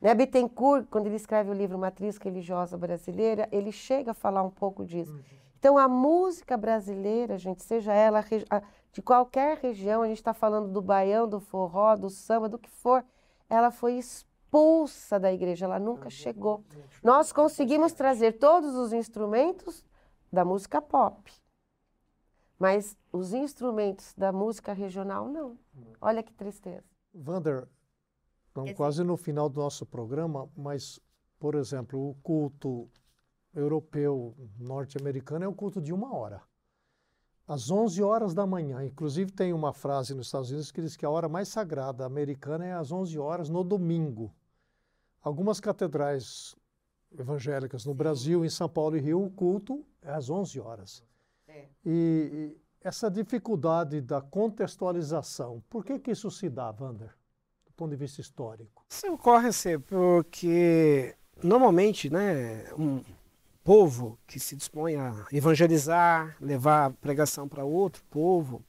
Né? Bittencourt, quando ele escreve o livro Matriz Religiosa Brasileira, ele chega a falar um pouco disso. Uhum. Então, a música brasileira, gente, seja ela de qualquer região, a gente está falando do baião, do forró, do samba, do que for, ela foi expulsa da igreja, ela nunca chegou. Nós conseguimos trazer todos os instrumentos da música pop, mas os instrumentos da música regional, não. Olha que tristeza. Vander, Estamos quase no final do nosso programa, mas, por exemplo, o culto europeu norte-americano é um culto de uma hora. Às 11 horas da manhã. Inclusive, tem uma frase nos Estados Unidos que diz que a hora mais sagrada americana é às 11 horas no domingo. Algumas catedrais evangélicas no Brasil, em São Paulo e Rio, o culto é às 11 horas. É. E, e essa dificuldade da contextualização, por que, que isso se dá, Wander? ponto de vista histórico? Isso ocorre assim, porque normalmente, né, um povo que se dispõe a evangelizar, levar a pregação para outro povo,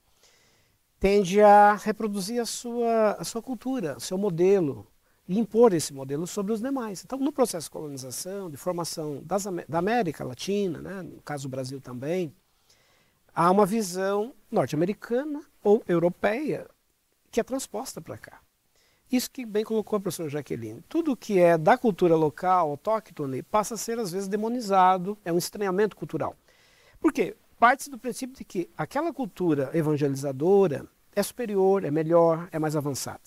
tende a reproduzir a sua, a sua cultura, seu modelo, e impor esse modelo sobre os demais. Então, no processo de colonização, de formação das, da América Latina, né, no caso do Brasil também, há uma visão norte-americana ou europeia que é transposta para cá. Isso que bem colocou a professora Jaqueline. Tudo que é da cultura local, autóctone, passa a ser às vezes demonizado, é um estranhamento cultural. Por quê? Parte do princípio de que aquela cultura evangelizadora é superior, é melhor, é mais avançada,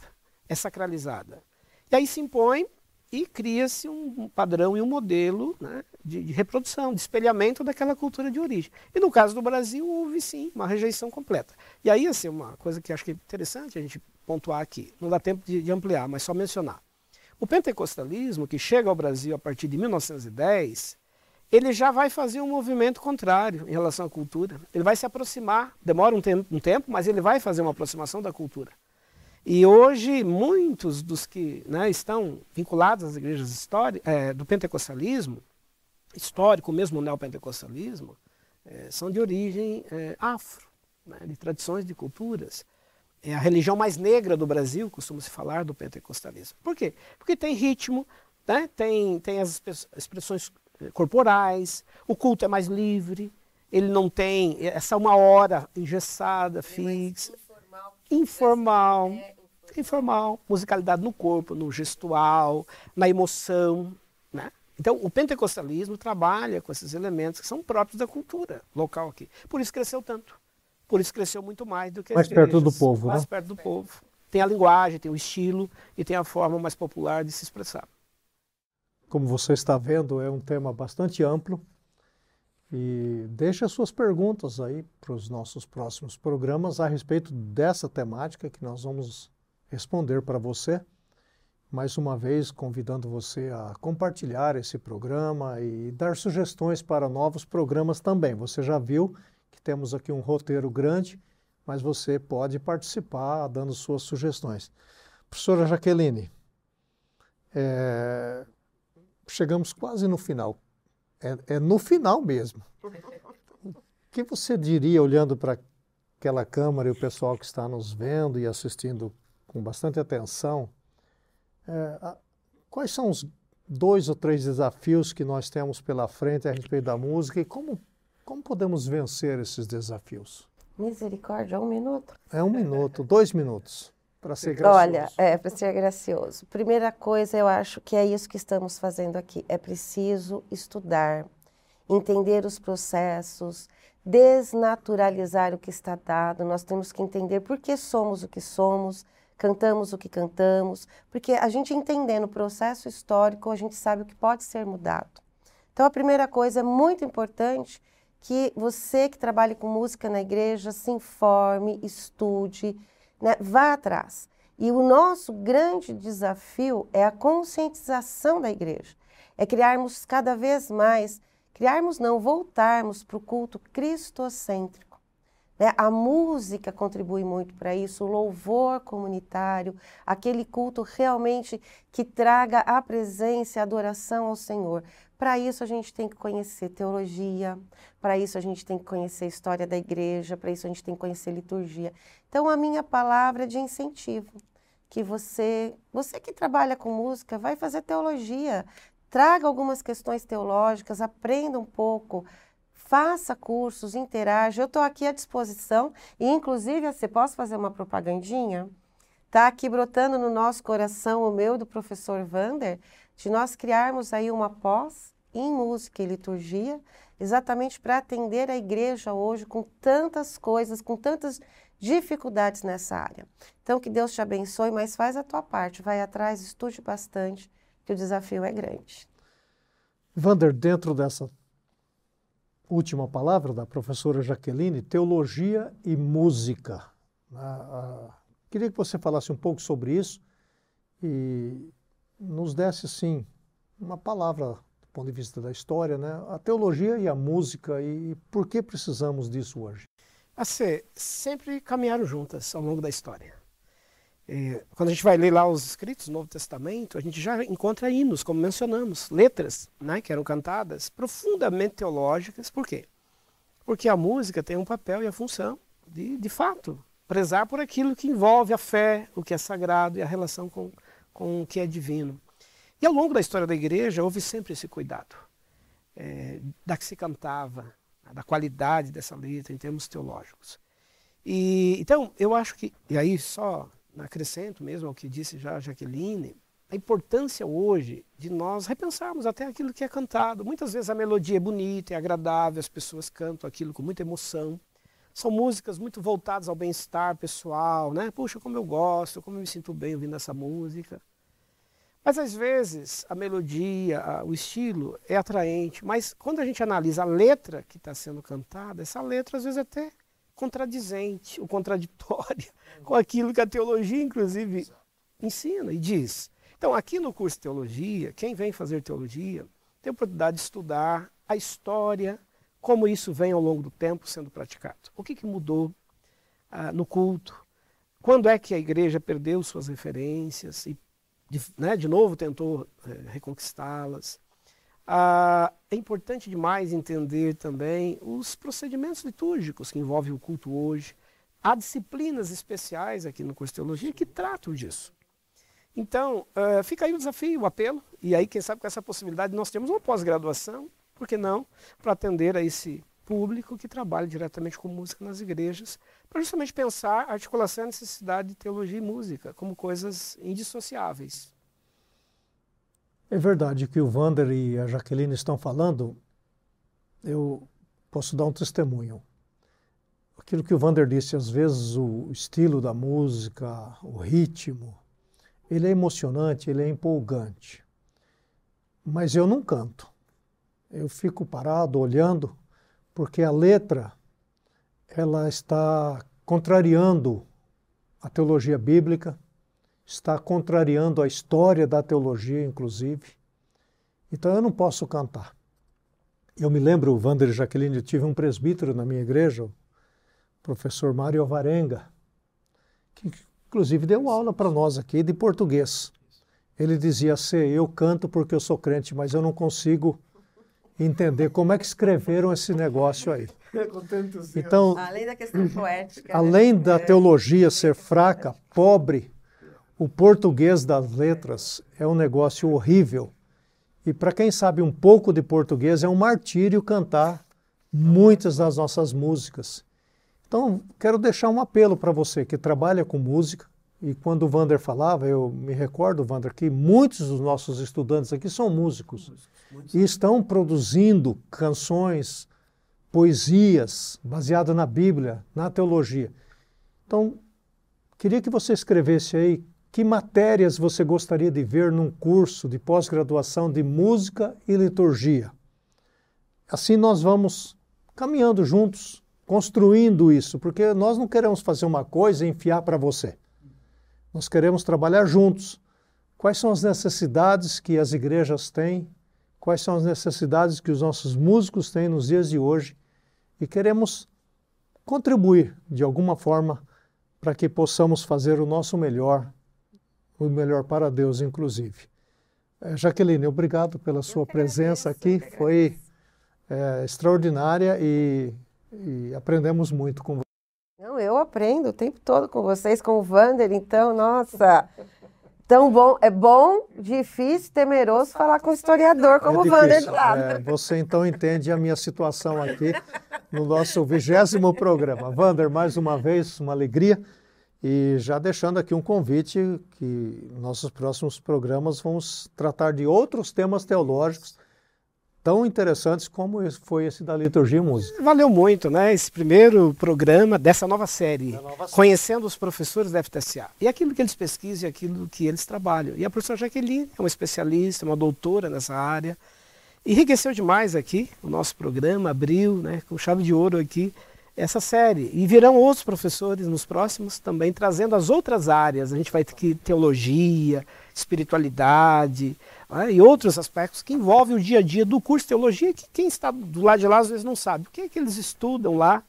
é sacralizada. E aí se impõe e cria-se um padrão e um modelo né, de, de, reprodução, de espelhamento daquela cultura de origem. E no caso do Brasil, houve sim uma rejeição completa. E aí, assim, uma coisa que acho que é interessante a gente pontuar aqui, não dá tempo de, de ampliar, mas só mencionar. O pentecostalismo, que chega ao Brasil a partir de 1910, ele já vai fazer um movimento contrário em relação à cultura. Ele vai se aproximar, demora um um tempo mas ele vai fazer uma aproximação da cultura. E hoje, muitos dos que né, estão vinculados às igrejas é, do pentecostalismo, histórico mesmo o neopentecostalismo, é, são de origem é, afro, né, de tradições, de culturas. É a religião mais negra do Brasil, costuma-se falar do pentecostalismo. Por quê? Porque tem ritmo, né, tem, tem as expressões é, corporais, o culto é mais livre, ele não tem essa uma hora engessada, fixa informal, informal, musicalidade no corpo, no gestual, na emoção, né? Então, o pentecostalismo trabalha com esses elementos que são próprios da cultura local aqui. Por isso cresceu tanto. Por isso cresceu muito mais do que mais perto do povo, mais né? perto do povo. Tem a linguagem, tem o estilo e tem a forma mais popular de se expressar. Como você está vendo, é um tema bastante amplo e deixe as suas perguntas aí para os nossos próximos programas a respeito dessa temática que nós vamos responder para você. Mais uma vez, convidando você a compartilhar esse programa e dar sugestões para novos programas também. Você já viu que temos aqui um roteiro grande, mas você pode participar dando suas sugestões. Professora Jaqueline, é, chegamos quase no final é, é no final mesmo. O que você diria olhando para aquela câmera e o pessoal que está nos vendo e assistindo com bastante atenção? É, a, quais são os dois ou três desafios que nós temos pela frente a respeito da música e como, como podemos vencer esses desafios? Misericórdia, um minuto? É um minuto, dois minutos, para ser gracioso. Olha, é, para ser gracioso. Primeira coisa, eu acho que é isso que estamos fazendo aqui. É preciso estudar, entender os processos, desnaturalizar o que está dado. Nós temos que entender por que somos o que somos, cantamos o que cantamos, porque a gente entendendo o processo histórico, a gente sabe o que pode ser mudado. Então, a primeira coisa é muito importante que você que trabalha com música na igreja se informe, estude, né, vá atrás. E o nosso grande desafio é a conscientização da igreja, é criarmos cada vez mais criarmos não, voltarmos para o culto cristocêntrico. Né? A música contribui muito para isso, o louvor comunitário, aquele culto realmente que traga a presença e a adoração ao Senhor. Para isso a gente tem que conhecer teologia, para isso a gente tem que conhecer a história da igreja, para isso a gente tem que conhecer liturgia. Então a minha palavra é de incentivo que você, você que trabalha com música, vai fazer teologia, traga algumas questões teológicas, aprenda um pouco, faça cursos, interaja. Eu estou aqui à disposição e, inclusive, você posso fazer uma propagandinha? Está aqui brotando no nosso coração, o meu do professor Vander, de nós criarmos aí uma pós em música e liturgia, exatamente para atender a igreja hoje com tantas coisas, com tantas dificuldades nessa área. Então, que Deus te abençoe, mas faz a tua parte, vai atrás, estude bastante que o desafio é grande. Vander, dentro dessa última palavra da professora Jaqueline, teologia e música. Ah, ah, queria que você falasse um pouco sobre isso e nos desse, sim, uma palavra ponto de vista da história, né? a teologia e a música e por que precisamos disso hoje. A ser, sempre caminharam juntas ao longo da história. É, quando a gente vai ler lá os escritos do Novo Testamento, a gente já encontra hinos, como mencionamos, letras né, que eram cantadas, profundamente teológicas. Por quê? Porque a música tem um papel e a função de, de fato, prezar por aquilo que envolve a fé, o que é sagrado e a relação com, com o que é divino. E ao longo da história da igreja houve sempre esse cuidado é, da que se cantava, da qualidade dessa letra em termos teológicos. E então eu acho que e aí só acrescento mesmo ao que disse já a Jaqueline, a importância hoje de nós repensarmos até aquilo que é cantado. Muitas vezes a melodia é bonita, é agradável, as pessoas cantam aquilo com muita emoção. São músicas muito voltadas ao bem-estar pessoal, né? Puxa, como eu gosto, como eu me sinto bem ouvindo essa música. Mas às vezes a melodia, o estilo é atraente, mas quando a gente analisa a letra que está sendo cantada, essa letra às vezes é até contradizente, ou contraditória com aquilo que a teologia, inclusive, ensina e diz. Então, aqui no curso de teologia, quem vem fazer teologia tem a oportunidade de estudar a história, como isso vem ao longo do tempo sendo praticado. O que, que mudou ah, no culto? Quando é que a igreja perdeu suas referências e, de, né, de novo, tentou é, reconquistá-las? Ah, é importante demais entender também os procedimentos litúrgicos que envolvem o culto hoje. Há disciplinas especiais aqui no curso de teologia que tratam disso. Então, uh, fica aí o desafio, o apelo, e aí, quem sabe, com essa possibilidade, nós temos uma pós-graduação, por que não, para atender a esse público que trabalha diretamente com música nas igrejas, para justamente pensar a articulação e a necessidade de teologia e música como coisas indissociáveis. É verdade que o Vander e a Jaqueline estão falando. Eu posso dar um testemunho. Aquilo que o Vander disse, às vezes o estilo da música, o ritmo, ele é emocionante, ele é empolgante. Mas eu não canto. Eu fico parado olhando, porque a letra ela está contrariando a teologia bíblica, está contrariando a história da teologia, inclusive. Então eu não posso cantar. Eu me lembro, Wander e Jaqueline, eu tive um presbítero na minha igreja, o professor Mário Alvarenga, que inclusive deu aula para nós aqui de português. Ele dizia assim: Eu canto porque eu sou crente, mas eu não consigo entender como é que escreveram esse negócio aí. Então, além da questão poética, além né? da teologia ser fraca, pobre, o português das letras é um negócio horrível. E para quem sabe um pouco de português, é um martírio cantar muitas das nossas músicas. Então, quero deixar um apelo para você que trabalha com música. E quando o Vander falava, eu me recordo, Vander, que muitos dos nossos estudantes aqui são músicos e estão produzindo canções, poesias baseadas na Bíblia, na teologia. Então, queria que você escrevesse aí que matérias você gostaria de ver num curso de pós-graduação de música e liturgia. Assim nós vamos caminhando juntos, construindo isso, porque nós não queremos fazer uma coisa e enfiar para você. Nós queremos trabalhar juntos. Quais são as necessidades que as igrejas têm? Quais são as necessidades que os nossos músicos têm nos dias de hoje? E queremos contribuir de alguma forma para que possamos fazer o nosso melhor, o melhor para Deus, inclusive. É, Jaqueline, obrigado pela sua presença aqui. Foi é, extraordinária e, e, aprendemos muito com você. Eu aprendo o tempo todo com vocês, com o Vander, então, nossa, tão bom, é bom, difícil, temeroso falar com um historiador como é o Vander lado. É, você então entende a minha situação aqui no nosso vigésimo programa. Vander, mais uma vez, uma alegria. E já deixando aqui um convite que nossos próximos programas vamos tratar de outros temas teológicos tão interessantes como foi esse da liturgia e música. Valeu muito, né? Esse primeiro programa dessa nova série, nova conhecendo os professores da FTSA e aquilo que eles pesquisam e aquilo que eles trabalham. E a professora Jaqueline é uma especialista, uma doutora nessa área. Enriqueceu demais aqui o nosso programa, abriu, né, com chave de ouro aqui essa série. E virão outros professores nos próximos também trazendo as outras áreas. A gente vai ter que teologia, espiritualidade, né, e outros aspectos que envolvem o dia a dia do curso de teologia, que quem está do lado de lá às vezes não sabe. O que é que eles estudam lá?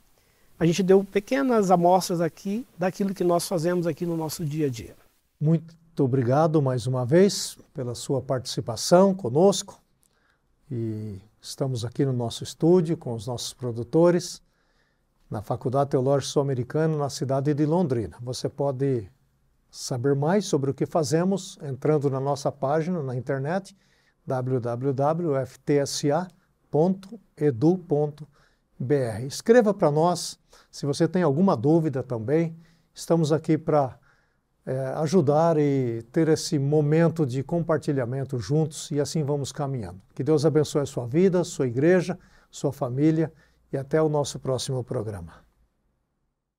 A gente deu pequenas amostras aqui daquilo que nós fazemos aqui no nosso dia a dia. Muito obrigado mais uma vez pela sua participação conosco. E estamos aqui no nosso estúdio com os nossos produtores na Faculdade Teológica Sul-Americana, na cidade de Londrina. Você pode saber mais sobre o que fazemos entrando na nossa página na internet www.ftsa.edu.br. Escreva para nós se você tem alguma dúvida também. Estamos aqui para é, ajudar e ter esse momento de compartilhamento juntos e assim vamos caminhando. Que Deus abençoe a sua vida, sua igreja, sua família e até o nosso próximo programa.